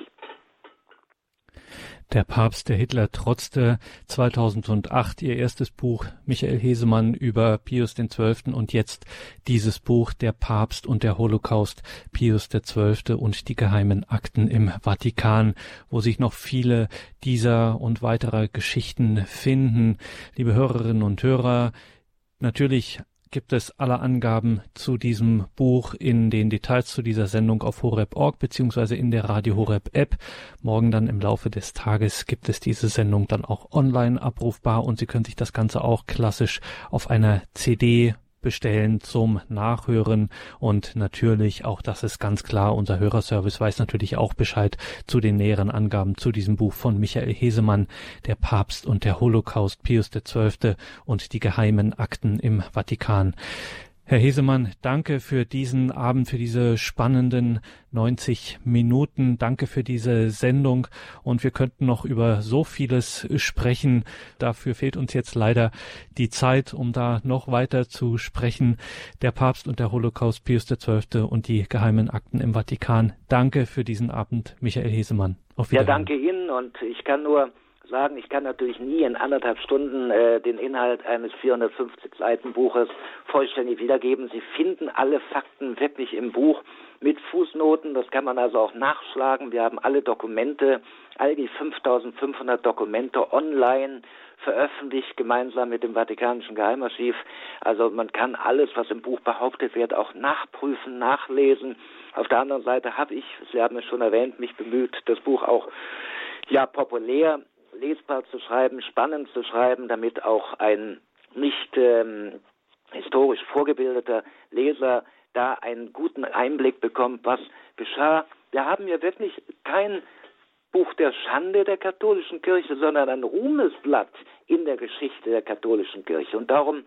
A: Der Papst, der Hitler trotzte 2008 ihr erstes Buch Michael Hesemann über Pius XII. und jetzt dieses Buch Der Papst und der Holocaust Pius XII. und die geheimen Akten im Vatikan, wo sich noch viele dieser und weiterer Geschichten finden. Liebe Hörerinnen und Hörer, natürlich gibt es alle Angaben zu diesem Buch in den Details zu dieser Sendung auf horeb.org beziehungsweise in der Radio Horeb App. Morgen dann im Laufe des Tages gibt es diese Sendung dann auch online abrufbar und Sie können sich das Ganze auch klassisch auf einer CD bestellen zum Nachhören und natürlich auch das ist ganz klar, unser Hörerservice weiß natürlich auch Bescheid zu den näheren Angaben zu diesem Buch von Michael Hesemann, der Papst und der Holocaust Pius XII. und die geheimen Akten im Vatikan. Herr Hesemann, danke für diesen Abend, für diese spannenden 90 Minuten. Danke für diese Sendung. Und wir könnten noch über so vieles sprechen. Dafür fehlt uns jetzt leider die Zeit, um da noch weiter zu sprechen. Der Papst und der Holocaust Pius XII. und die geheimen Akten im Vatikan. Danke für diesen Abend, Michael Hesemann.
B: Auf Wiedersehen. Ja, danke Ihnen. Und ich kann nur sagen, ich kann natürlich nie in anderthalb Stunden äh, den Inhalt eines 450 Seiten Buches vollständig wiedergeben. Sie finden alle Fakten wirklich im Buch mit Fußnoten. Das kann man also auch nachschlagen. Wir haben alle Dokumente, all die 5500 Dokumente online veröffentlicht, gemeinsam mit dem Vatikanischen Geheimarchiv. Also man kann alles, was im Buch behauptet wird, auch nachprüfen, nachlesen. Auf der anderen Seite habe ich, Sie haben es schon erwähnt, mich bemüht, das Buch auch ja populär lesbar zu schreiben, spannend zu schreiben, damit auch ein nicht ähm, historisch vorgebildeter Leser da einen guten Einblick bekommt, was geschah. Wir haben ja wirklich kein Buch der Schande der katholischen Kirche, sondern ein Ruhmesblatt in der Geschichte der katholischen Kirche. Und darum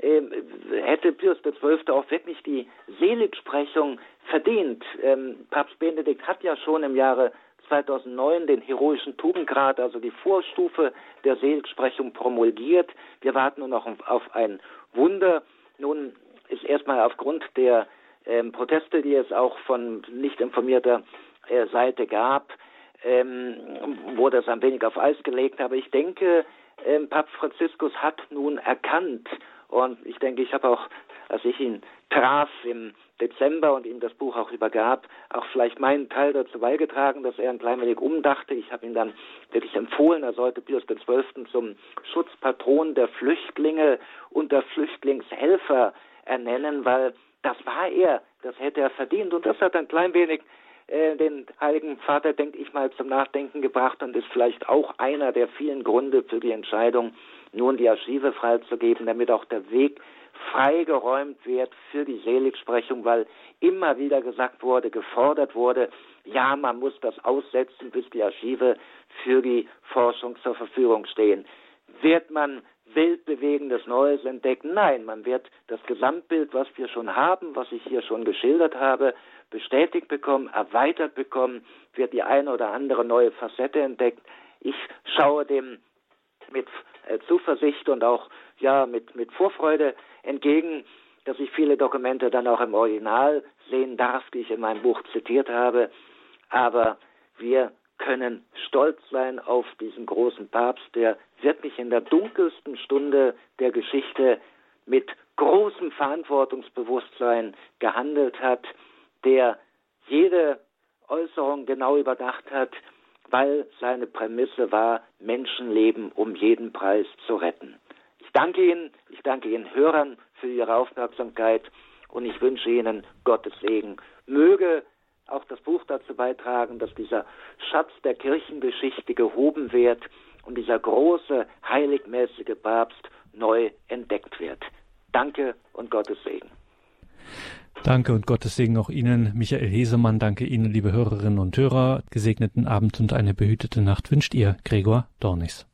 B: ähm, hätte Pius XII. auch wirklich die Seligsprechung verdient. Ähm, Papst Benedikt hat ja schon im Jahre 2009 den heroischen Tugendgrad, also die Vorstufe der Seligsprechung promulgiert. Wir warten nur noch auf ein Wunder. Nun ist erstmal aufgrund der ähm, Proteste, die es auch von nicht informierter äh, Seite gab, ähm, wurde es ein wenig auf Eis gelegt. Aber ich denke, ähm, Papst Franziskus hat nun erkannt, und ich denke, ich habe auch, als ich ihn traf im Dezember und ihm das Buch auch übergab, auch vielleicht meinen Teil dazu beigetragen, dass er ein klein wenig umdachte. Ich habe ihm dann wirklich empfohlen, er sollte Pius XII. zum Schutzpatron der Flüchtlinge und der Flüchtlingshelfer ernennen, weil das war er, das hätte er verdient und das hat ein klein wenig äh, den Heiligen Vater, denke ich mal, zum Nachdenken gebracht und ist vielleicht auch einer der vielen Gründe für die Entscheidung, nun die Archive freizugeben, damit auch der Weg freigeräumt wird für die Seligsprechung, weil immer wieder gesagt wurde, gefordert wurde, ja, man muss das aussetzen, bis die Archive für die Forschung zur Verfügung stehen. Wird man wildbewegendes Neues entdecken? Nein, man wird das Gesamtbild, was wir schon haben, was ich hier schon geschildert habe, bestätigt bekommen, erweitert bekommen, wird die eine oder andere neue Facette entdeckt. Ich schaue dem mit äh, Zuversicht und auch ja mit mit Vorfreude entgegen, dass ich viele Dokumente dann auch im Original sehen darf, die ich in meinem Buch zitiert habe. Aber wir können stolz sein auf diesen großen Papst, der wirklich in der dunkelsten Stunde der Geschichte mit großem Verantwortungsbewusstsein gehandelt hat, der jede Äußerung genau überdacht hat, weil seine Prämisse war, Menschenleben um jeden Preis zu retten. Ich danke Ihnen, ich danke Ihren Hörern für Ihre Aufmerksamkeit und ich wünsche Ihnen Gottes Segen. Möge auch das Buch dazu beitragen, dass dieser Schatz der Kirchengeschichte gehoben wird und dieser große heiligmäßige Papst neu entdeckt wird. Danke und Gottes Segen.
A: Danke und Gottes Segen auch Ihnen, Michael Hesemann. Danke Ihnen, liebe Hörerinnen und Hörer. Gesegneten Abend und eine behütete Nacht wünscht Ihr Gregor Dornis.